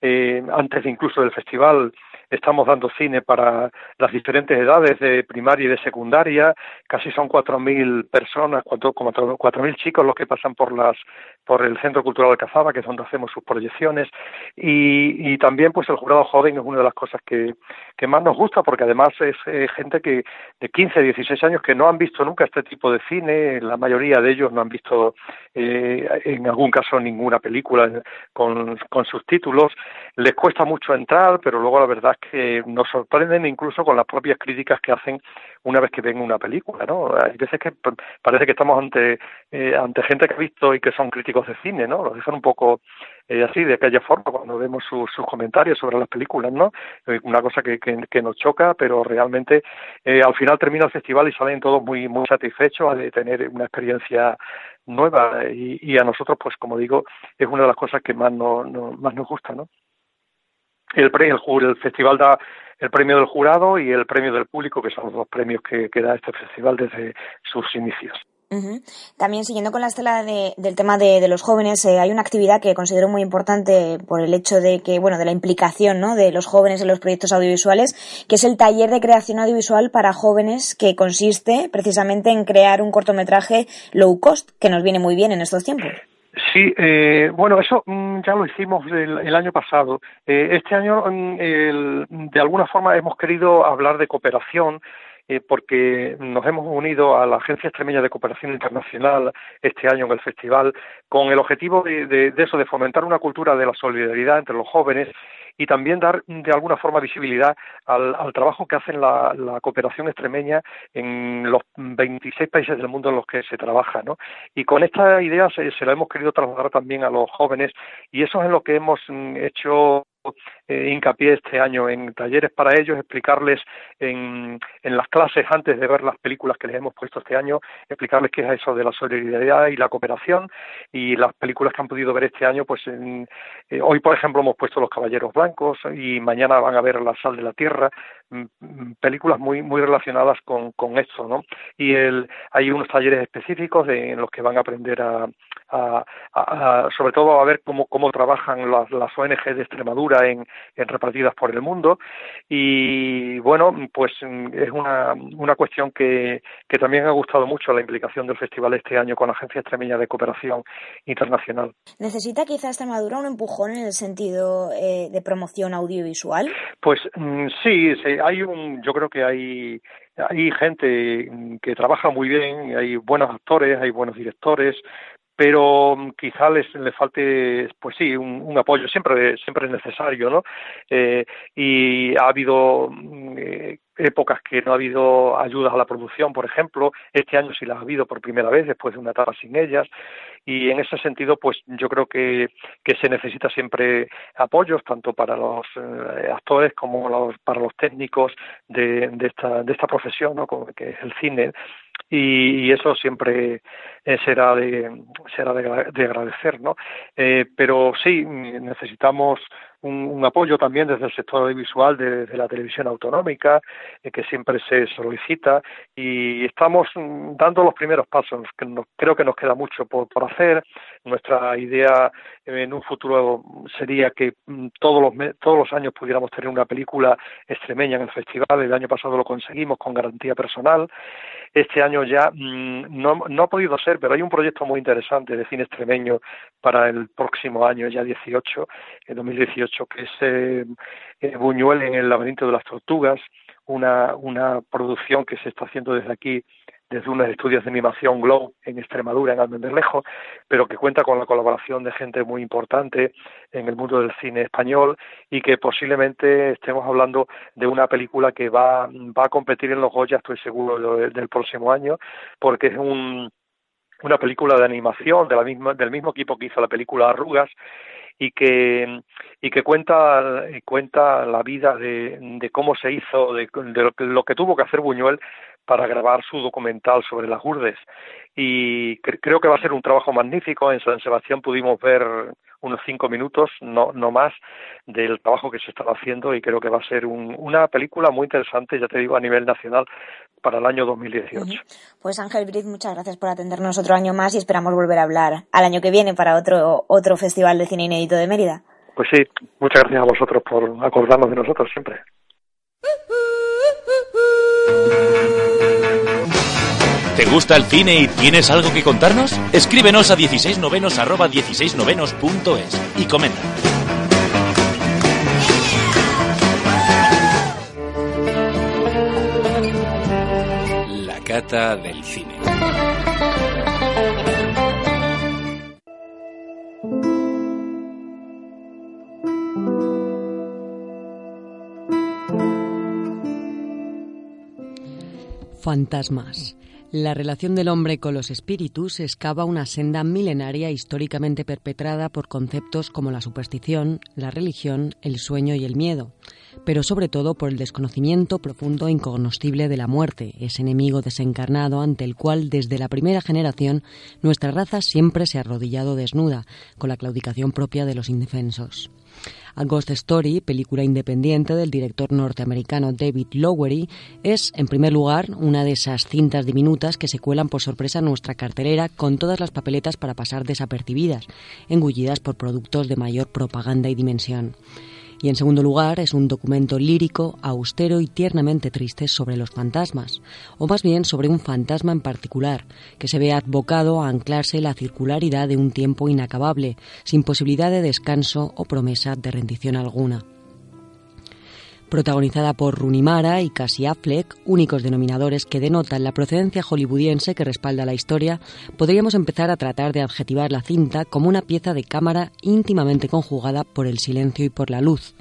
eh, antes incluso del festival estamos dando cine para las diferentes edades de primaria y de secundaria, casi son 4.000 personas, como 4.000 chicos los que pasan por las por el Centro Cultural Alcazaba, que es donde hacemos sus proyecciones, y, y también pues el jurado joven es una de las cosas que, que más nos gusta, porque además es eh, gente que de 15, 16 años que no han visto nunca este tipo de cine, la mayoría de ellos no han visto eh, en algún caso ninguna película con, con subtítulos, les cuesta mucho entrar, pero luego la verdad es que nos sorprenden incluso con las propias críticas que hacen una vez que ven una película, ¿no? Hay veces que parece que estamos ante, eh, ante gente que ha visto y que son críticos de cine, ¿no? Lo dejan un poco eh, así, de aquella forma, cuando vemos sus comentarios sobre las películas, ¿no? Eh, una cosa que, que, nos choca, pero realmente al final termina el festival y salen todos muy, muy satisfechos de tener una experiencia nueva y, y a nosotros, pues como digo, es una de las cosas que más, no, más nos gusta, ¿no? El, el, festival da el premio del jurado y el premio del público, que son los dos premios que, da este festival desde sus inicios. También siguiendo con la estela del tema de, los jóvenes, eh, hay una actividad que considero muy importante por el hecho de que, bueno, de la implicación, ¿no? De los jóvenes en los proyectos audiovisuales, que es el taller de creación audiovisual para jóvenes que consiste precisamente en crear un cortometraje low cost, que nos viene muy bien en estos tiempos. Sí, eh, bueno, eso mm, ya lo hicimos el, año pasado. Eh, este año, mm, de alguna forma, hemos querido hablar de cooperación eh, porque nos hemos unido a la Agencia Extremeña de Cooperación Internacional este año en el festival con el objetivo de, eso, de fomentar una cultura de la solidaridad entre los jóvenes y también dar de alguna forma visibilidad al, trabajo que hacen la, cooperación extremeña en los 26 países del mundo en los que se trabaja. ¿no? Y con esta idea se, se la hemos querido trasladar también a los jóvenes y eso es lo que hemos mm, hecho eh, hincapié este año en talleres para ellos, explicarles en, en, las clases antes de ver las películas que les hemos puesto este año, explicarles qué es eso de la solidaridad y la cooperación y las películas que han podido ver este año, pues en, eh, hoy por ejemplo hemos puesto Los Caballeros Blancos y mañana van a ver La Sal de la Tierra, mm, mm, películas muy muy relacionadas con, con esto, ¿no? Y el, hay unos talleres específicos en los que van a aprender a, sobre todo a ver cómo, cómo trabajan las, las ONG de Extremadura en, en, repartidas por el mundo y bueno pues es una, una cuestión que, que también ha gustado mucho la implicación del festival este año con la Agencia Extremeña de Cooperación Internacional. ¿Necesita quizá Extremadura un empujón en el sentido eh, de promoción audiovisual? Pues mm, sí, sí, hay un, yo creo que hay hay gente que trabaja muy bien, hay buenos actores, hay buenos directores, pero mm, quizá les, le falte, pues sí, un, apoyo, siempre, siempre es necesario, ¿no? Eh, y ha habido mm, eh, épocas que no ha habido ayudas a la producción, por ejemplo, este año sí las ha habido por primera vez, después de una etapa sin ellas, y en ese sentido, pues yo creo que, que se necesita siempre apoyos, tanto para los eh, actores como los, para los técnicos de, de, esta, de esta profesión, ¿no? que es el cine, y, eso siempre eh, será de será de, agradecer no eh, pero sí necesitamos un, apoyo también desde el sector audiovisual, desde la televisión autonómica, eh, que siempre se solicita, y estamos mm, dando los primeros pasos. Que creo que nos queda mucho por, por hacer. Nuestra idea en un futuro sería que mm, todos los, todos los años pudiéramos tener una película extremeña en el festival. El año pasado lo conseguimos con garantía personal. Este año ya mm, no, no ha podido ser, pero hay un proyecto muy interesante de cine extremeño para el próximo año, ya 18, en 2018 que es eh, Buñuel en el laberinto de las tortugas, una, una producción que se está haciendo desde aquí, desde unos estudios de animación Glow en Extremadura, en Almendralejo, pero que cuenta con la colaboración de gente muy importante en el mundo del cine español y que posiblemente estemos hablando de una película que va, va a competir en los Goya, estoy seguro, del próximo año, porque es un una película de animación de la misma, del mismo equipo que hizo la película Arrugas y que y que cuenta cuenta la vida de, de cómo se hizo de, lo, que tuvo que hacer Buñuel para grabar su documental sobre las urdes. Y creo que va a ser un trabajo magnífico. En San Sebastián pudimos ver unos cinco minutos no no más del trabajo que se estaba haciendo y creo que va a ser una película muy interesante ya te digo a nivel nacional para el año 2018. Pues Ángel Briz, muchas gracias por atendernos otro año más y esperamos volver a hablar al año que viene para otro, otro Festival de Cine Inédito de Mérida. Pues sí, muchas gracias a vosotros por acordarnos de nosotros siempre. ¿Te gusta el cine y tienes algo que contarnos? Escríbenos a 16novenos@16novenos.es y comenta. del cine. Fantasmas. La relación del hombre con los espíritus excava una senda milenaria históricamente perpetrada por conceptos como la superstición, la religión, el sueño y el miedo pero sobre todo por el desconocimiento profundo e incognoscible de la muerte, ese enemigo desencarnado ante el cual desde la primera generación nuestra raza siempre se ha arrodillado desnuda, con la claudicación propia de los indefensos. A Ghost Story, película independiente del director norteamericano David Lowery, es, en primer lugar, una de esas cintas diminutas que se cuelan por sorpresa en nuestra cartelera con todas las papeletas para pasar desapercibidas, engullidas por productos de mayor propaganda y dimensión y en segundo lugar es un documento lírico, austero y tiernamente triste sobre los fantasmas, o más bien sobre un fantasma en particular, que se ve advocado a anclarse la circularidad de un tiempo inacabable, sin posibilidad de descanso o promesa de rendición alguna protagonizada por Rooney Mara y Cassie Affleck, únicos denominadores que denotan la procedencia hollywoodiense que respalda la historia, podríamos empezar a tratar de adjetivar la cinta como una pieza de cámara íntimamente conjugada por el silencio y por la luz,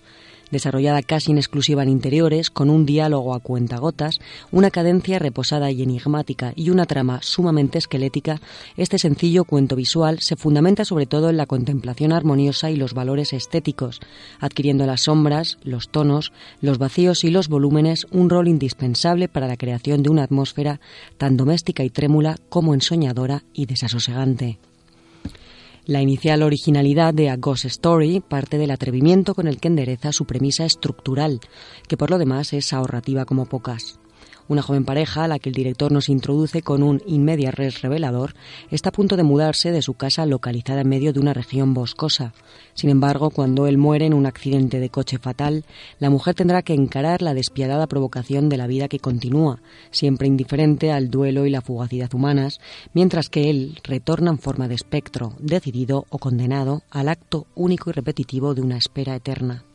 Desarrollada casi en exclusiva en interiores, con un diálogo a cuentagotas, una cadencia reposada y enigmática y una trama sumamente esquelética, este sencillo cuento visual se fundamenta sobre todo en la contemplación armoniosa y los valores estéticos, adquiriendo las sombras, los tonos, los vacíos y los volúmenes un rol indispensable para la creación de una atmósfera tan doméstica y trémula como ensoñadora y desasosegante. La inicial originalidad de A Ghost Story parte del atrevimiento con el que endereza su premisa estructural, que por lo demás es ahorrativa como pocas. Una joven pareja, a la que el director nos introduce con un inmedia res revelador, está a punto de mudarse de su casa localizada en medio de una región boscosa. Sin embargo, cuando él muere en un accidente de coche fatal, la mujer tendrá que encarar la despiadada provocación de la vida que continúa, siempre indiferente al duelo y la fugacidad humanas, mientras que él retorna en forma de espectro, decidido o condenado al acto único y repetitivo de una espera eterna.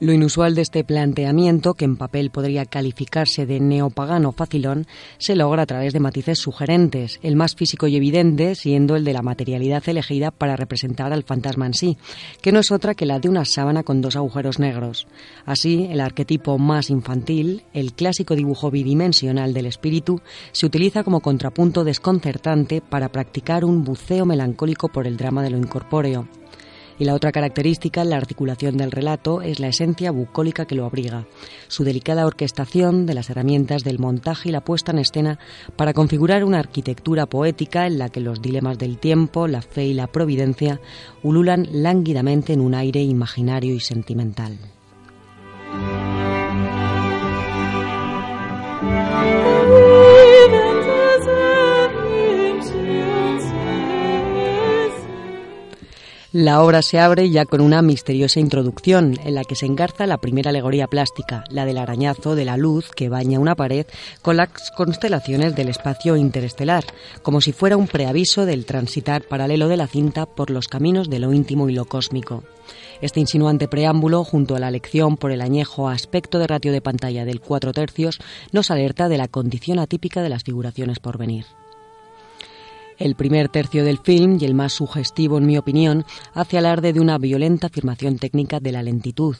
Lo inusual de este planteamiento, que en papel podría calificarse de neopagano facilón, se logra a través de matices sugerentes, el más físico y evidente siendo el de la materialidad elegida para representar al fantasma en sí, que no es otra que la de una sábana con dos agujeros negros. Así, el arquetipo más infantil, el clásico dibujo bidimensional del espíritu, se utiliza como contrapunto desconcertante para practicar un buceo melancólico por el drama de lo incorpóreo. Y la otra característica, la articulación del relato, es la esencia bucólica que lo abriga, su delicada orquestación de las herramientas del montaje y la puesta en escena para configurar una arquitectura poética en la que los dilemas del tiempo, la fe y la providencia ululan lánguidamente en un aire imaginario y sentimental. La obra se abre ya con una misteriosa introducción en la que se engarza la primera alegoría plástica, la del arañazo de la luz que baña una pared con las constelaciones del espacio interestelar, como si fuera un preaviso del transitar paralelo de la cinta por los caminos de lo íntimo y lo cósmico. Este insinuante preámbulo, junto a la lección por el añejo aspecto de ratio de pantalla del cuatro tercios, nos alerta de la condición atípica de las figuraciones por venir. El primer tercio del film, y el más sugestivo en mi opinión, hace alarde de una violenta afirmación técnica de la lentitud.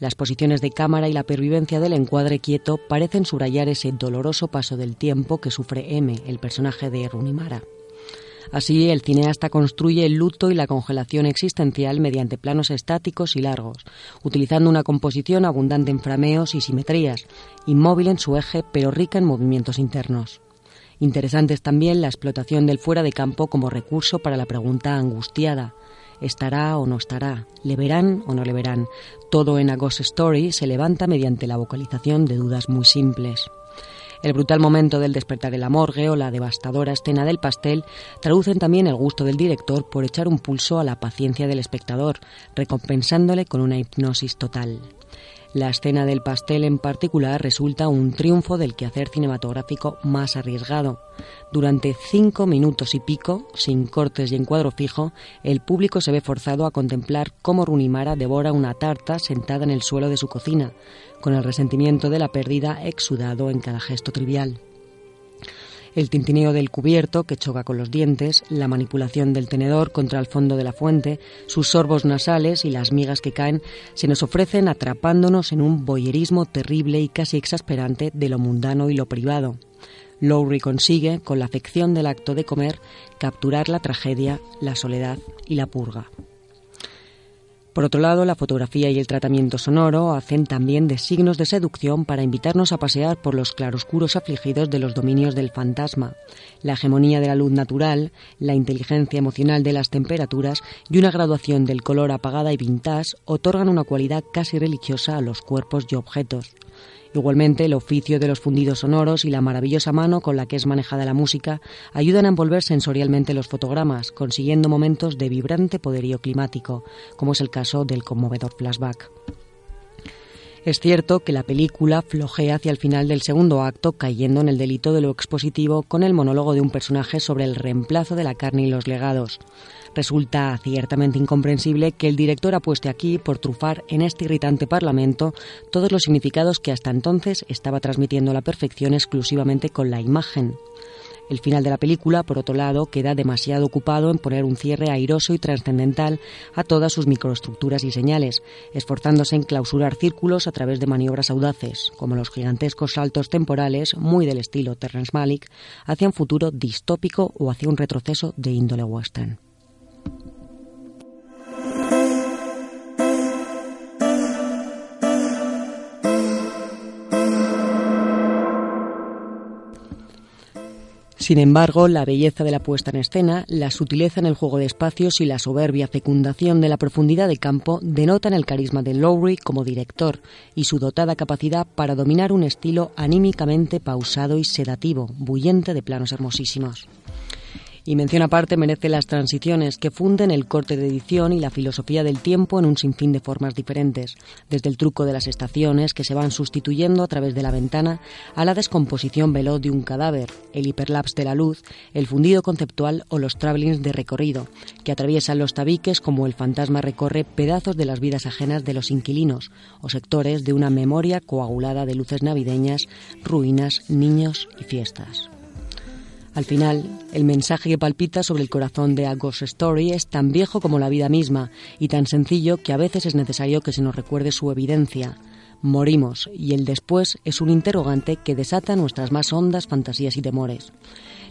Las posiciones de cámara y la pervivencia del encuadre quieto parecen subrayar ese doloroso paso del tiempo que sufre M, el personaje de Runimara. Así, el cineasta construye el luto y la congelación existencial mediante planos estáticos y largos, utilizando una composición abundante en frameos y simetrías, inmóvil en su eje pero rica en movimientos internos. Interesante es también la explotación del fuera de campo como recurso para la pregunta angustiada. ¿Estará o no estará? ¿Le verán o no le verán? Todo en A Ghost Story se levanta mediante la vocalización de dudas muy simples. El brutal momento del despertar de la morgue o la devastadora escena del pastel traducen también el gusto del director por echar un pulso a la paciencia del espectador, recompensándole con una hipnosis total. La escena del pastel en particular resulta un triunfo del quehacer cinematográfico más arriesgado. Durante cinco minutos y pico, sin cortes y en cuadro fijo, el público se ve forzado a contemplar cómo Runimara devora una tarta sentada en el suelo de su cocina, con el resentimiento de la pérdida exudado en cada gesto trivial el tintineo del cubierto que choca con los dientes, la manipulación del tenedor contra el fondo de la fuente, sus sorbos nasales y las migas que caen se nos ofrecen atrapándonos en un boyerismo terrible y casi exasperante de lo mundano y lo privado. Lowry consigue, con la afección del acto de comer, capturar la tragedia, la soledad y la purga. Por otro lado, la fotografía y el tratamiento sonoro hacen también de signos de seducción para invitarnos a pasear por los claroscuros afligidos de los dominios del fantasma. La hegemonía de la luz natural, la inteligencia emocional de las temperaturas y una graduación del color apagada y vintage otorgan una cualidad casi religiosa a los cuerpos y objetos. Igualmente, el oficio de los fundidos sonoros y la maravillosa mano con la que es manejada la música ayudan a envolver sensorialmente los fotogramas, consiguiendo momentos de vibrante poderío climático, como es el caso del conmovedor flashback. Es cierto que la película flojea hacia el final del segundo acto, cayendo en el delito de lo expositivo con el monólogo de un personaje sobre el reemplazo de la carne y los legados. Resulta ciertamente incomprensible que el director apueste aquí por trufar en este irritante Parlamento todos los significados que hasta entonces estaba transmitiendo la perfección exclusivamente con la imagen. El final de la película, por otro lado, queda demasiado ocupado en poner un cierre airoso y trascendental a todas sus microestructuras y señales, esforzándose en clausurar círculos a través de maniobras audaces, como los gigantescos saltos temporales, muy del estilo Terrence Malick, hacia un futuro distópico o hacia un retroceso de índole western. Sin embargo, la belleza de la puesta en escena, la sutileza en el juego de espacios y la soberbia fecundación de la profundidad de campo denotan el carisma de Lowry como director y su dotada capacidad para dominar un estilo anímicamente pausado y sedativo, bullente de planos hermosísimos. Y mención aparte merece las transiciones que funden el corte de edición y la filosofía del tiempo en un sinfín de formas diferentes, desde el truco de las estaciones que se van sustituyendo a través de la ventana a la descomposición veloz de un cadáver, el hiperlapse de la luz, el fundido conceptual o los travelings de recorrido, que atraviesan los tabiques como el fantasma recorre pedazos de las vidas ajenas de los inquilinos o sectores de una memoria coagulada de luces navideñas, ruinas, niños y fiestas. Al final, el mensaje que palpita sobre el corazón de A Ghost Story es tan viejo como la vida misma y tan sencillo que a veces es necesario que se nos recuerde su evidencia. Morimos y el después es un interrogante que desata nuestras más hondas fantasías y temores.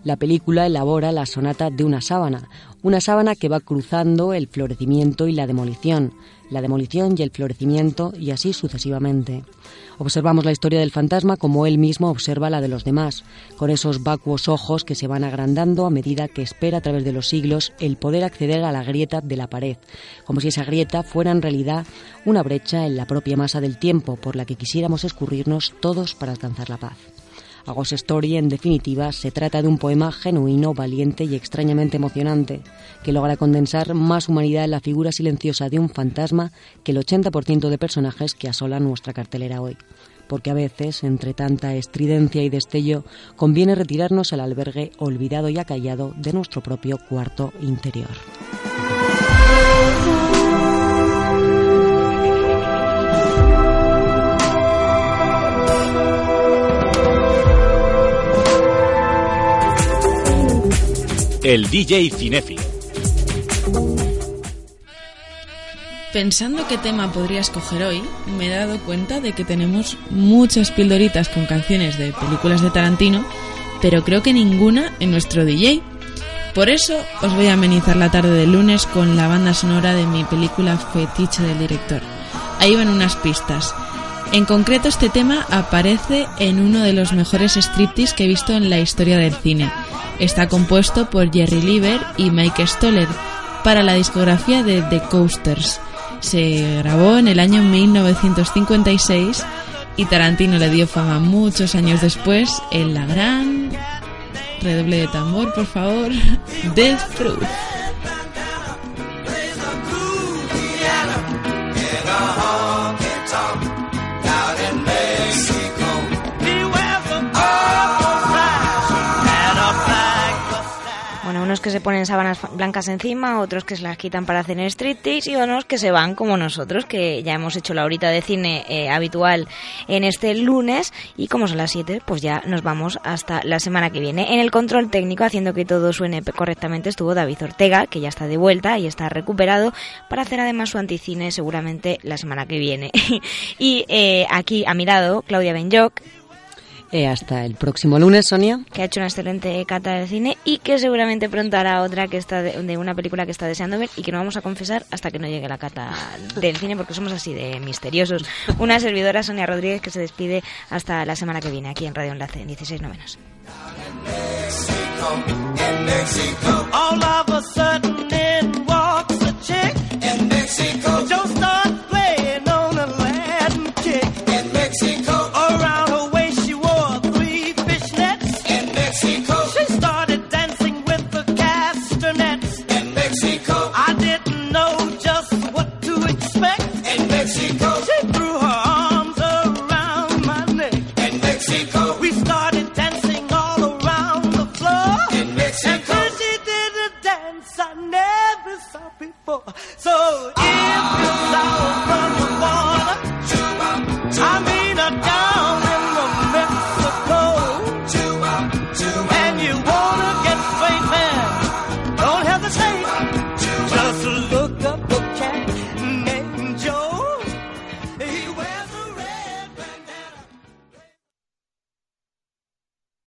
La película elabora la sonata de una sábana, una sábana que va cruzando el florecimiento y la demolición, la demolición y el florecimiento y así sucesivamente. Observamos la historia del fantasma como él mismo observa la de los demás, con esos vacuos ojos que se van agrandando a medida que espera a través de los siglos el poder acceder a la grieta de la pared, como si esa grieta fuera en realidad una brecha en la propia masa del tiempo por la que quisiéramos escurrirnos todos para alcanzar la paz. A Ghost Story, en definitiva, se trata de un poema genuino, valiente y extrañamente emocionante, que logra condensar más humanidad en la figura silenciosa de un fantasma que el 80% de personajes que asolan nuestra cartelera hoy. Porque a veces, entre tanta estridencia y destello, conviene retirarnos al albergue olvidado y acallado de nuestro propio cuarto interior. El DJ Cinéfilo. Pensando qué tema podría escoger hoy, me he dado cuenta de que tenemos muchas pildoritas con canciones de películas de Tarantino, pero creo que ninguna en nuestro DJ. Por eso os voy a amenizar la tarde del lunes con la banda sonora de mi película fetiche del director. Ahí van unas pistas. En concreto este tema aparece en uno de los mejores striptease que he visto en la historia del cine Está compuesto por Jerry Lieber y Mike Stoller para la discografía de The Coasters. Se grabó en el año 1956 y Tarantino le dio fama muchos años después en la gran redoble de tambor, por favor, Death Proof. Unos que se ponen sábanas blancas encima, otros que se las quitan para hacer striptease y unos que se van como nosotros, que ya hemos hecho la horita de cine eh, habitual en este lunes y como son las 7, pues ya nos vamos hasta la semana que viene. En el control técnico, haciendo que todo suene correctamente, estuvo David Ortega, que ya está de vuelta y está recuperado para hacer además su anticine seguramente la semana que viene. y eh, aquí a mi lado, Claudia Benjoc, eh, hasta el próximo lunes, Sonia. Que ha hecho una excelente cata de cine y que seguramente pronto hará otra que está de, una película que está deseando ver y que no vamos a confesar hasta que no llegue la cata del cine porque somos así de misteriosos. Una servidora, Sonia Rodríguez, que se despide hasta la semana que viene aquí en Radio Enlace, en 16 novenos. So if you